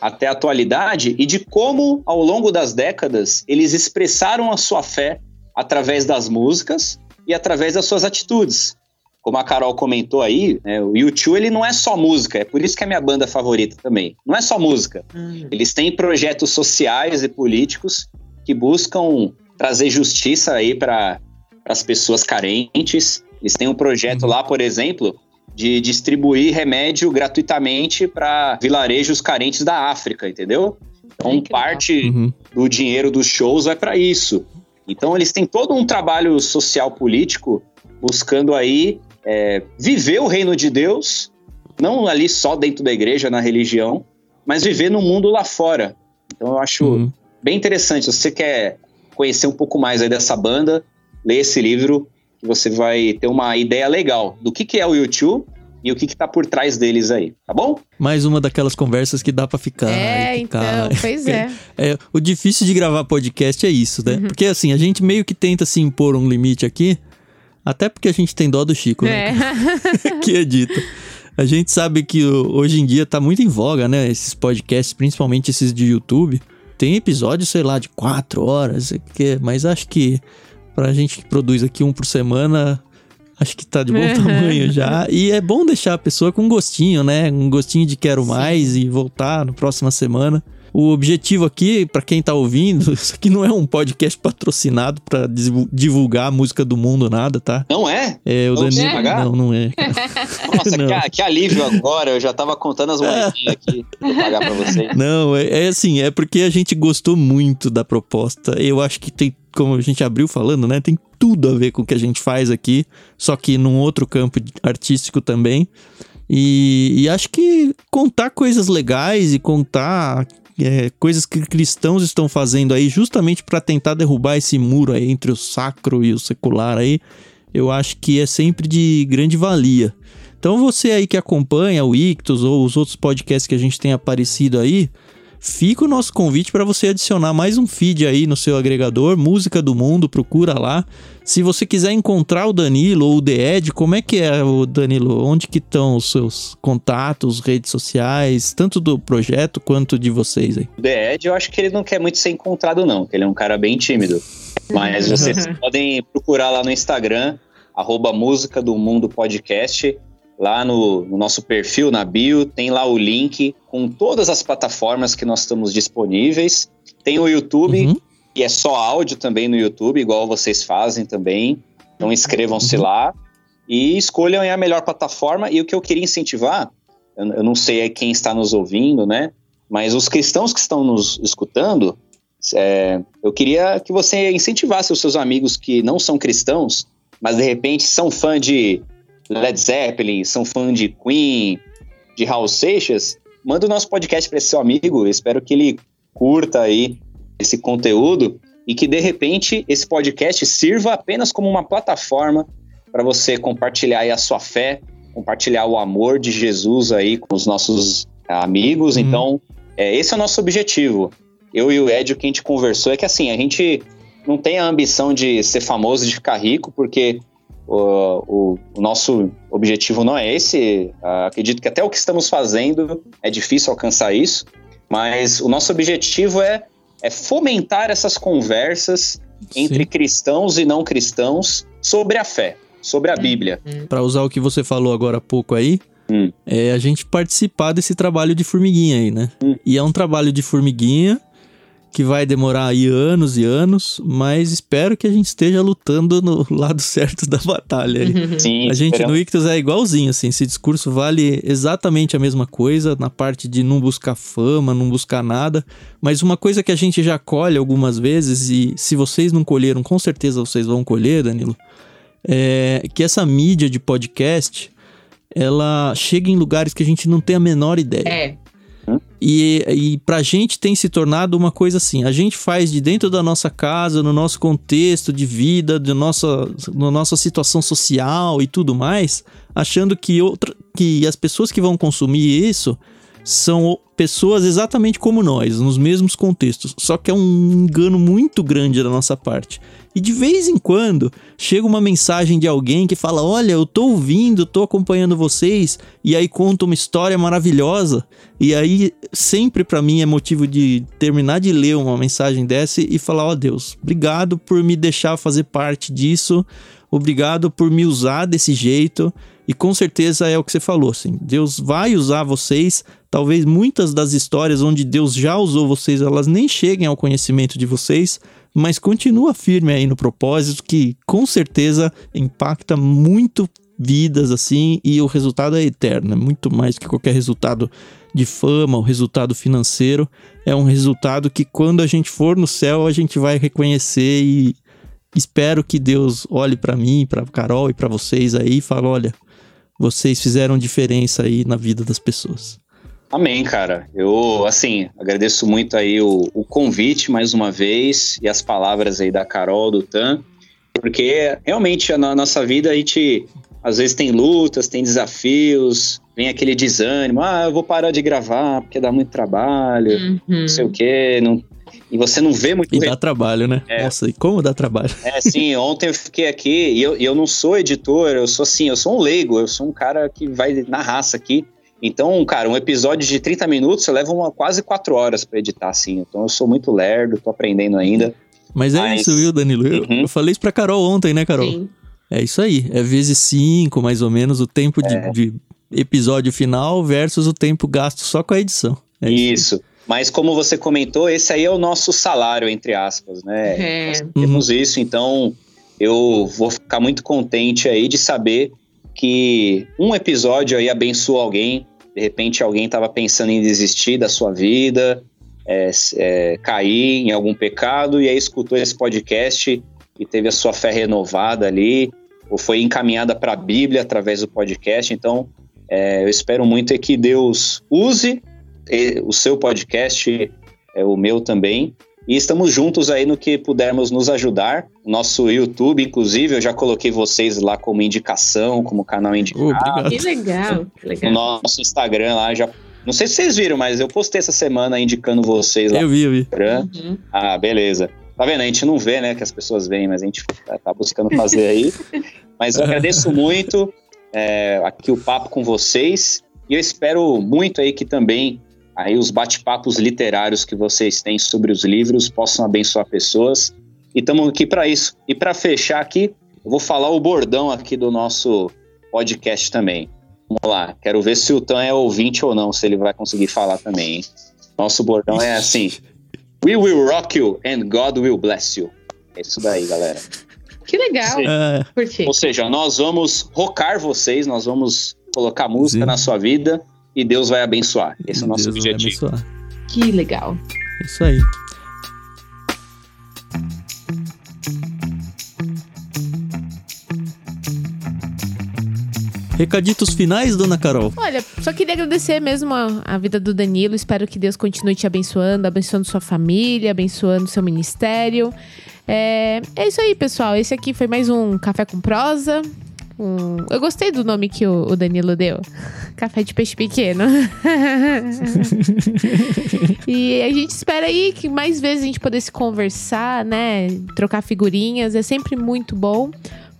até a atualidade, e de como, ao longo das décadas, eles expressaram a sua fé através das músicas e através das suas atitudes. Como a Carol comentou aí, né, o YouTube ele não é só música, é por isso que é minha banda favorita também. Não é só música. Eles têm projetos sociais e políticos que buscam trazer justiça aí para as pessoas carentes. Eles têm um projeto lá, por exemplo, de distribuir remédio gratuitamente para vilarejos carentes da África, entendeu? Então, parte Uhum. do dinheiro dos shows vai para isso. Então eles têm todo um trabalho social político buscando aí é, viver o reino de Deus, não ali só dentro da igreja, na religião, mas viver no mundo lá fora. Então eu acho Uhum. bem interessante. Se você quer conhecer um pouco mais aí dessa banda, lê esse livro que você vai ter uma ideia legal do que, que é o YouTube e o que, que tá por trás deles aí, tá bom? Mais uma daquelas conversas que dá pra ficar. É, ficar. então, pois é. É, o difícil de gravar podcast é isso, né? Porque assim, a gente meio que tenta se impor um limite aqui, até porque a gente tem dó do Chico, né? É. que edita. A gente sabe que hoje em dia tá muito em voga, né? Esses podcasts, principalmente esses de YouTube. Tem episódios, sei lá, de quatro horas, que- mas acho que pra gente que produz aqui um por semana, acho que tá de bom tamanho já. E é bom deixar a pessoa com um gostinho, né? Um gostinho de quero mais e voltar na próxima semana. O objetivo aqui, pra quem tá ouvindo, isso aqui não é um podcast patrocinado pra divu- divulgar a música do mundo, nada, tá? Não é? É, o Não Danilo. pagar? Não, não é. Nossa, que, que alívio agora. Eu já tava contando as moedinhas aqui pra pagar pra vocês. Não, é, é assim, é porque a gente gostou muito da proposta. Eu acho que tem, como a gente abriu falando, né? Tem tudo a ver com o que a gente faz aqui, só que num outro campo artístico também. E, e acho que contar coisas legais e contar é, coisas que cristãos estão fazendo aí, justamente para tentar derrubar esse muro aí entre o sacro e o secular aí, eu acho que é sempre de grande valia. Então você aí que acompanha o Ictus ou os outros podcasts que a gente tem aparecido aí, fica o nosso convite para você adicionar mais um feed aí no seu agregador, Música do Mundo, procura lá. Se você quiser encontrar o Danilo ou o The Ed, como é que é o Danilo? Onde que estão os seus contatos, redes sociais, tanto do projeto quanto de vocês aí? O The Ed, eu acho que ele não quer muito ser encontrado, não, que ele é um cara bem tímido. Mas vocês podem procurar lá no Instagram, arroba Música do Mundo Podcast. Lá no, no nosso perfil, na bio, tem lá o link com todas as plataformas que nós estamos disponíveis. Tem o YouTube, Uhum. e é só áudio também no YouTube, igual vocês fazem também. Então inscrevam-se lá e escolham a melhor plataforma. E o que eu queria incentivar, eu, eu não sei quem está nos ouvindo, né? Mas os cristãos que estão nos escutando, é, eu queria que você incentivasse os seus amigos que não são cristãos, mas de repente são fã de Led Zeppelin, são fã de Queen, de Raul Seixas, manda o nosso podcast para esse seu amigo. Eu espero que ele curta aí esse conteúdo e que de repente esse podcast sirva apenas como uma plataforma para você compartilhar aí a sua fé, compartilhar o amor de Jesus aí com os nossos amigos. Hum. Então, é, esse é o nosso objetivo. Eu e o Ed, o que a gente conversou é que assim, a gente não tem a ambição de ser famoso e de ficar rico, porque o, o- o nosso objetivo não é esse. Ah, acredito que até o que estamos fazendo é difícil alcançar isso, mas o nosso objetivo é, é fomentar essas conversas entre Sim. cristãos e não cristãos sobre a fé, sobre a Bíblia. Para usar o que você falou agora há pouco aí, Hum. é a gente participar desse trabalho de formiguinha aí, né? Hum. E é um trabalho de formiguinha que vai demorar aí anos e anos, mas espero que a gente esteja lutando no lado certo da batalha. Sim, A gente esperamos- no Ictus é igualzinho, assim. Esse discurso vale exatamente a mesma coisa na parte de não buscar fama, não buscar nada. Mas uma coisa que a gente já colhe algumas vezes, e se vocês não colheram, com certeza vocês vão colher, Danilo, é que essa mídia de podcast ela chega em lugares que a gente não tem a menor ideia. É. E, e pra gente tem se tornado uma coisa assim: a gente faz de dentro da nossa casa, no nosso contexto de vida, de nossa, na nossa situação social e tudo mais, achando que, outra, que as pessoas que vão consumir isso são pessoas exatamente como nós, nos mesmos contextos. Só que é um engano muito grande da nossa parte. E de vez em quando chega uma mensagem de alguém que fala: Olha, eu tô ouvindo, tô acompanhando vocês, e aí conta uma história maravilhosa. E aí, sempre pra mim é motivo de terminar de ler uma mensagem dessa e falar: Ó Deus, obrigado por me deixar fazer parte disso, obrigado por me usar desse jeito. E com certeza é o que você falou, assim. Deus vai usar vocês. Talvez muitas das histórias onde Deus já usou vocês, elas nem cheguem ao conhecimento de vocês, mas continua firme aí no propósito que com certeza impacta muito vidas assim e o resultado é eterno, é muito mais que qualquer resultado de fama, o resultado financeiro, é um resultado que quando a gente for no céu a gente vai reconhecer e espero que Deus olhe para mim, para Carol e para vocês aí e fale, olha, vocês fizeram diferença aí na vida das pessoas. Amém, cara. Eu, assim, agradeço muito aí o, o convite mais uma vez e as palavras aí da Carol, do Tan, porque realmente na nossa vida a gente às vezes tem lutas, tem desafios, vem aquele desânimo, ah, eu vou parar de gravar porque dá muito trabalho, Uhum. não sei o quê, não... e você não vê muito E dá trabalho, né? É. Nossa, e como dá trabalho? É, sim, ontem eu fiquei aqui e eu, eu não sou editor, eu sou assim, eu sou um leigo, eu sou um cara que vai na raça aqui. Então, cara, um episódio de 30 minutos eu levo uma, quase 4 horas pra editar, assim. Então eu sou muito lerdo, tô aprendendo ainda. Mas é Mas- isso, viu, Danilo? Eu, Uhum. eu falei isso pra Carol ontem, né, Carol? Sim. É isso aí. É vezes cinco, mais ou menos, o tempo de, É. de episódio final versus o tempo gasto só com a edição. É isso. Isso. Mas como você comentou, esse aí é o nosso salário, entre aspas, né? É. Nós temos isso, então eu vou ficar muito contente aí de saber que um episódio aí abençoou alguém. De repente alguém estava pensando em desistir da sua vida, é, é, cair em algum pecado e aí escutou esse podcast e teve a sua fé renovada ali, ou foi encaminhada para a Bíblia através do podcast. Então, é, eu espero muito é que Deus use o seu podcast, é, o meu também, e estamos juntos aí no que pudermos nos ajudar. Nosso YouTube, inclusive, eu já coloquei vocês lá como indicação, como canal indicado. Oh, obrigado. Que legal, que No legal. nosso Instagram lá já. Não sei se vocês viram, mas eu postei essa semana indicando vocês lá Eu no vi, eu vi. Instagram. Uhum. Ah, beleza. Tá vendo? A gente não vê, né, que as pessoas veem, mas a gente tá, tá buscando fazer aí. mas eu agradeço muito é, aqui o papo com vocês e eu espero muito aí que também aí os bate-papos literários que vocês têm sobre os livros possam abençoar pessoas. E estamos aqui para isso. E para fechar aqui, eu vou falar o bordão aqui do nosso podcast também. Vamos lá, quero ver se o Tan é ouvinte ou não, se ele vai conseguir falar também. Hein? Nosso bordão é assim: We will rock you and God will bless you. É isso daí, galera. Que legal. É, Curti. Ou seja, nós vamos rocar vocês, nós vamos colocar música Sim. na sua vida e Deus vai abençoar. Esse é o nosso Deus vai objetivo. abençoar. Que legal. Isso aí. Recaditos finais, dona Carol? Olha, só queria agradecer mesmo a, a vida do Danilo. Espero que Deus continue te abençoando, abençoando sua família, abençoando seu ministério. É, é isso aí, pessoal. Esse aqui foi mais um Café com Prosa. Um- eu gostei do nome que o, o Danilo deu. Café de peixe pequeno. e a gente espera aí que mais vezes a gente pudesse conversar, né? Trocar figurinhas. É sempre muito bom.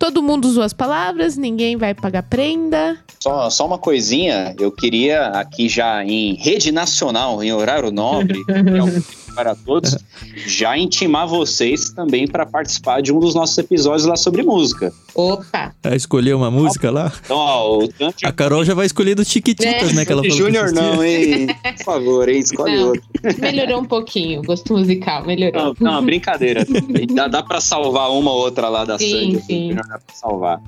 Todo mundo usou as palavras, ninguém vai pagar prenda. Só, só uma coisinha, eu queria aqui já em rede nacional, em horário nobre, é para todos, já intimar vocês também para participar de um dos nossos episódios lá sobre música. Opa! Vai escolher uma música lá? Então, ó, o Tante A Carol já vai escolher do Chiquititas, É. né? Que ela falou que Júnior não, hein? Por favor, hein? Escolhe Não. outro. Melhorou um pouquinho, o gosto musical, melhorou. Não, não, brincadeira. Dá, dá pra salvar uma ou outra lá da Sim, Sandy. sim. Júnior Dá pra salvar.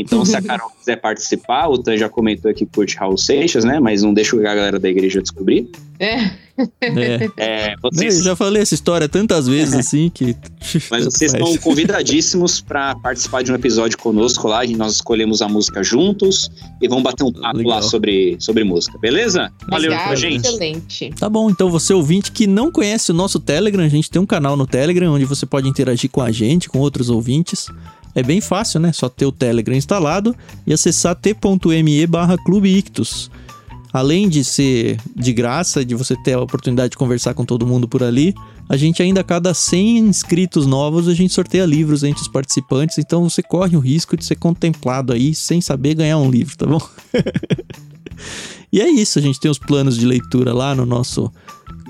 Então, se a Carol quiser participar, o Tan já comentou aqui que curte Raul Seixas, né? Mas não deixa a galera da igreja descobrir. É, É. É, vocês, eu já falei essa história tantas vezes assim que. Mas vocês estão convidadíssimos para participar de um episódio conosco lá. e Nós escolhemos a música juntos e vamos bater um papo Legal. lá sobre, sobre música, beleza? Valeu legal, gente. excelente. Tá bom, então você ouvinte que não conhece o nosso Telegram, a gente tem um canal no Telegram onde você pode interagir com a gente, com outros ouvintes. É bem fácil, né? Só ter o Telegram instalado e acessar t.me barra. Além de ser de graça, de você ter a oportunidade de conversar com todo mundo por ali, a gente ainda a cada 100 inscritos novos, a gente sorteia livros entre os participantes, então você corre o risco de ser contemplado aí sem saber ganhar um livro, tá bom? E é isso, a gente tem os planos de leitura lá no nosso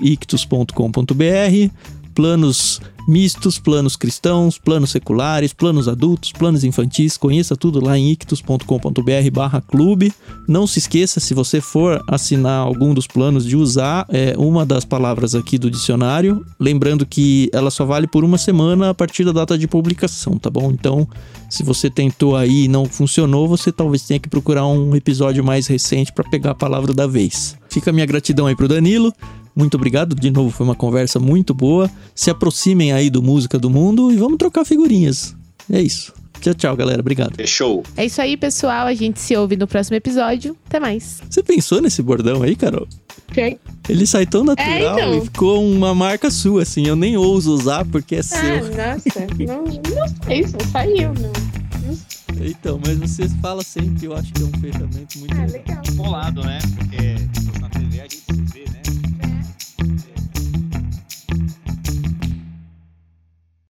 ictus.com.br, planos mistos, planos cristãos, planos seculares, planos adultos, planos infantis, conheça tudo lá em ictus.com.br barra clube. Não se esqueça, se você for assinar algum dos planos, de usar é, uma das palavras aqui do dicionário, lembrando que ela só vale por uma semana a partir da data de publicação, tá bom? Então, se você tentou aí e não funcionou, você talvez tenha que procurar um episódio mais recente para pegar a palavra da vez. Fica a minha gratidão aí pro Danilo. Muito obrigado, de novo foi uma conversa muito boa. Se aproximem aí do Música do Mundo e vamos trocar figurinhas. É isso. Tchau, tchau, galera. Obrigado. Fechou. É isso aí, pessoal. A gente se ouve no próximo episódio. Até mais. Você pensou nesse bordão aí, Carol? Ele sai tão natural então. e ficou uma marca sua, assim. Eu nem ouso usar porque é seu. nossa. Não, não sei, não saiu, não. Então, mas você fala sempre, eu acho que é um fechamento muito legal. legal. Bolado, né? Porque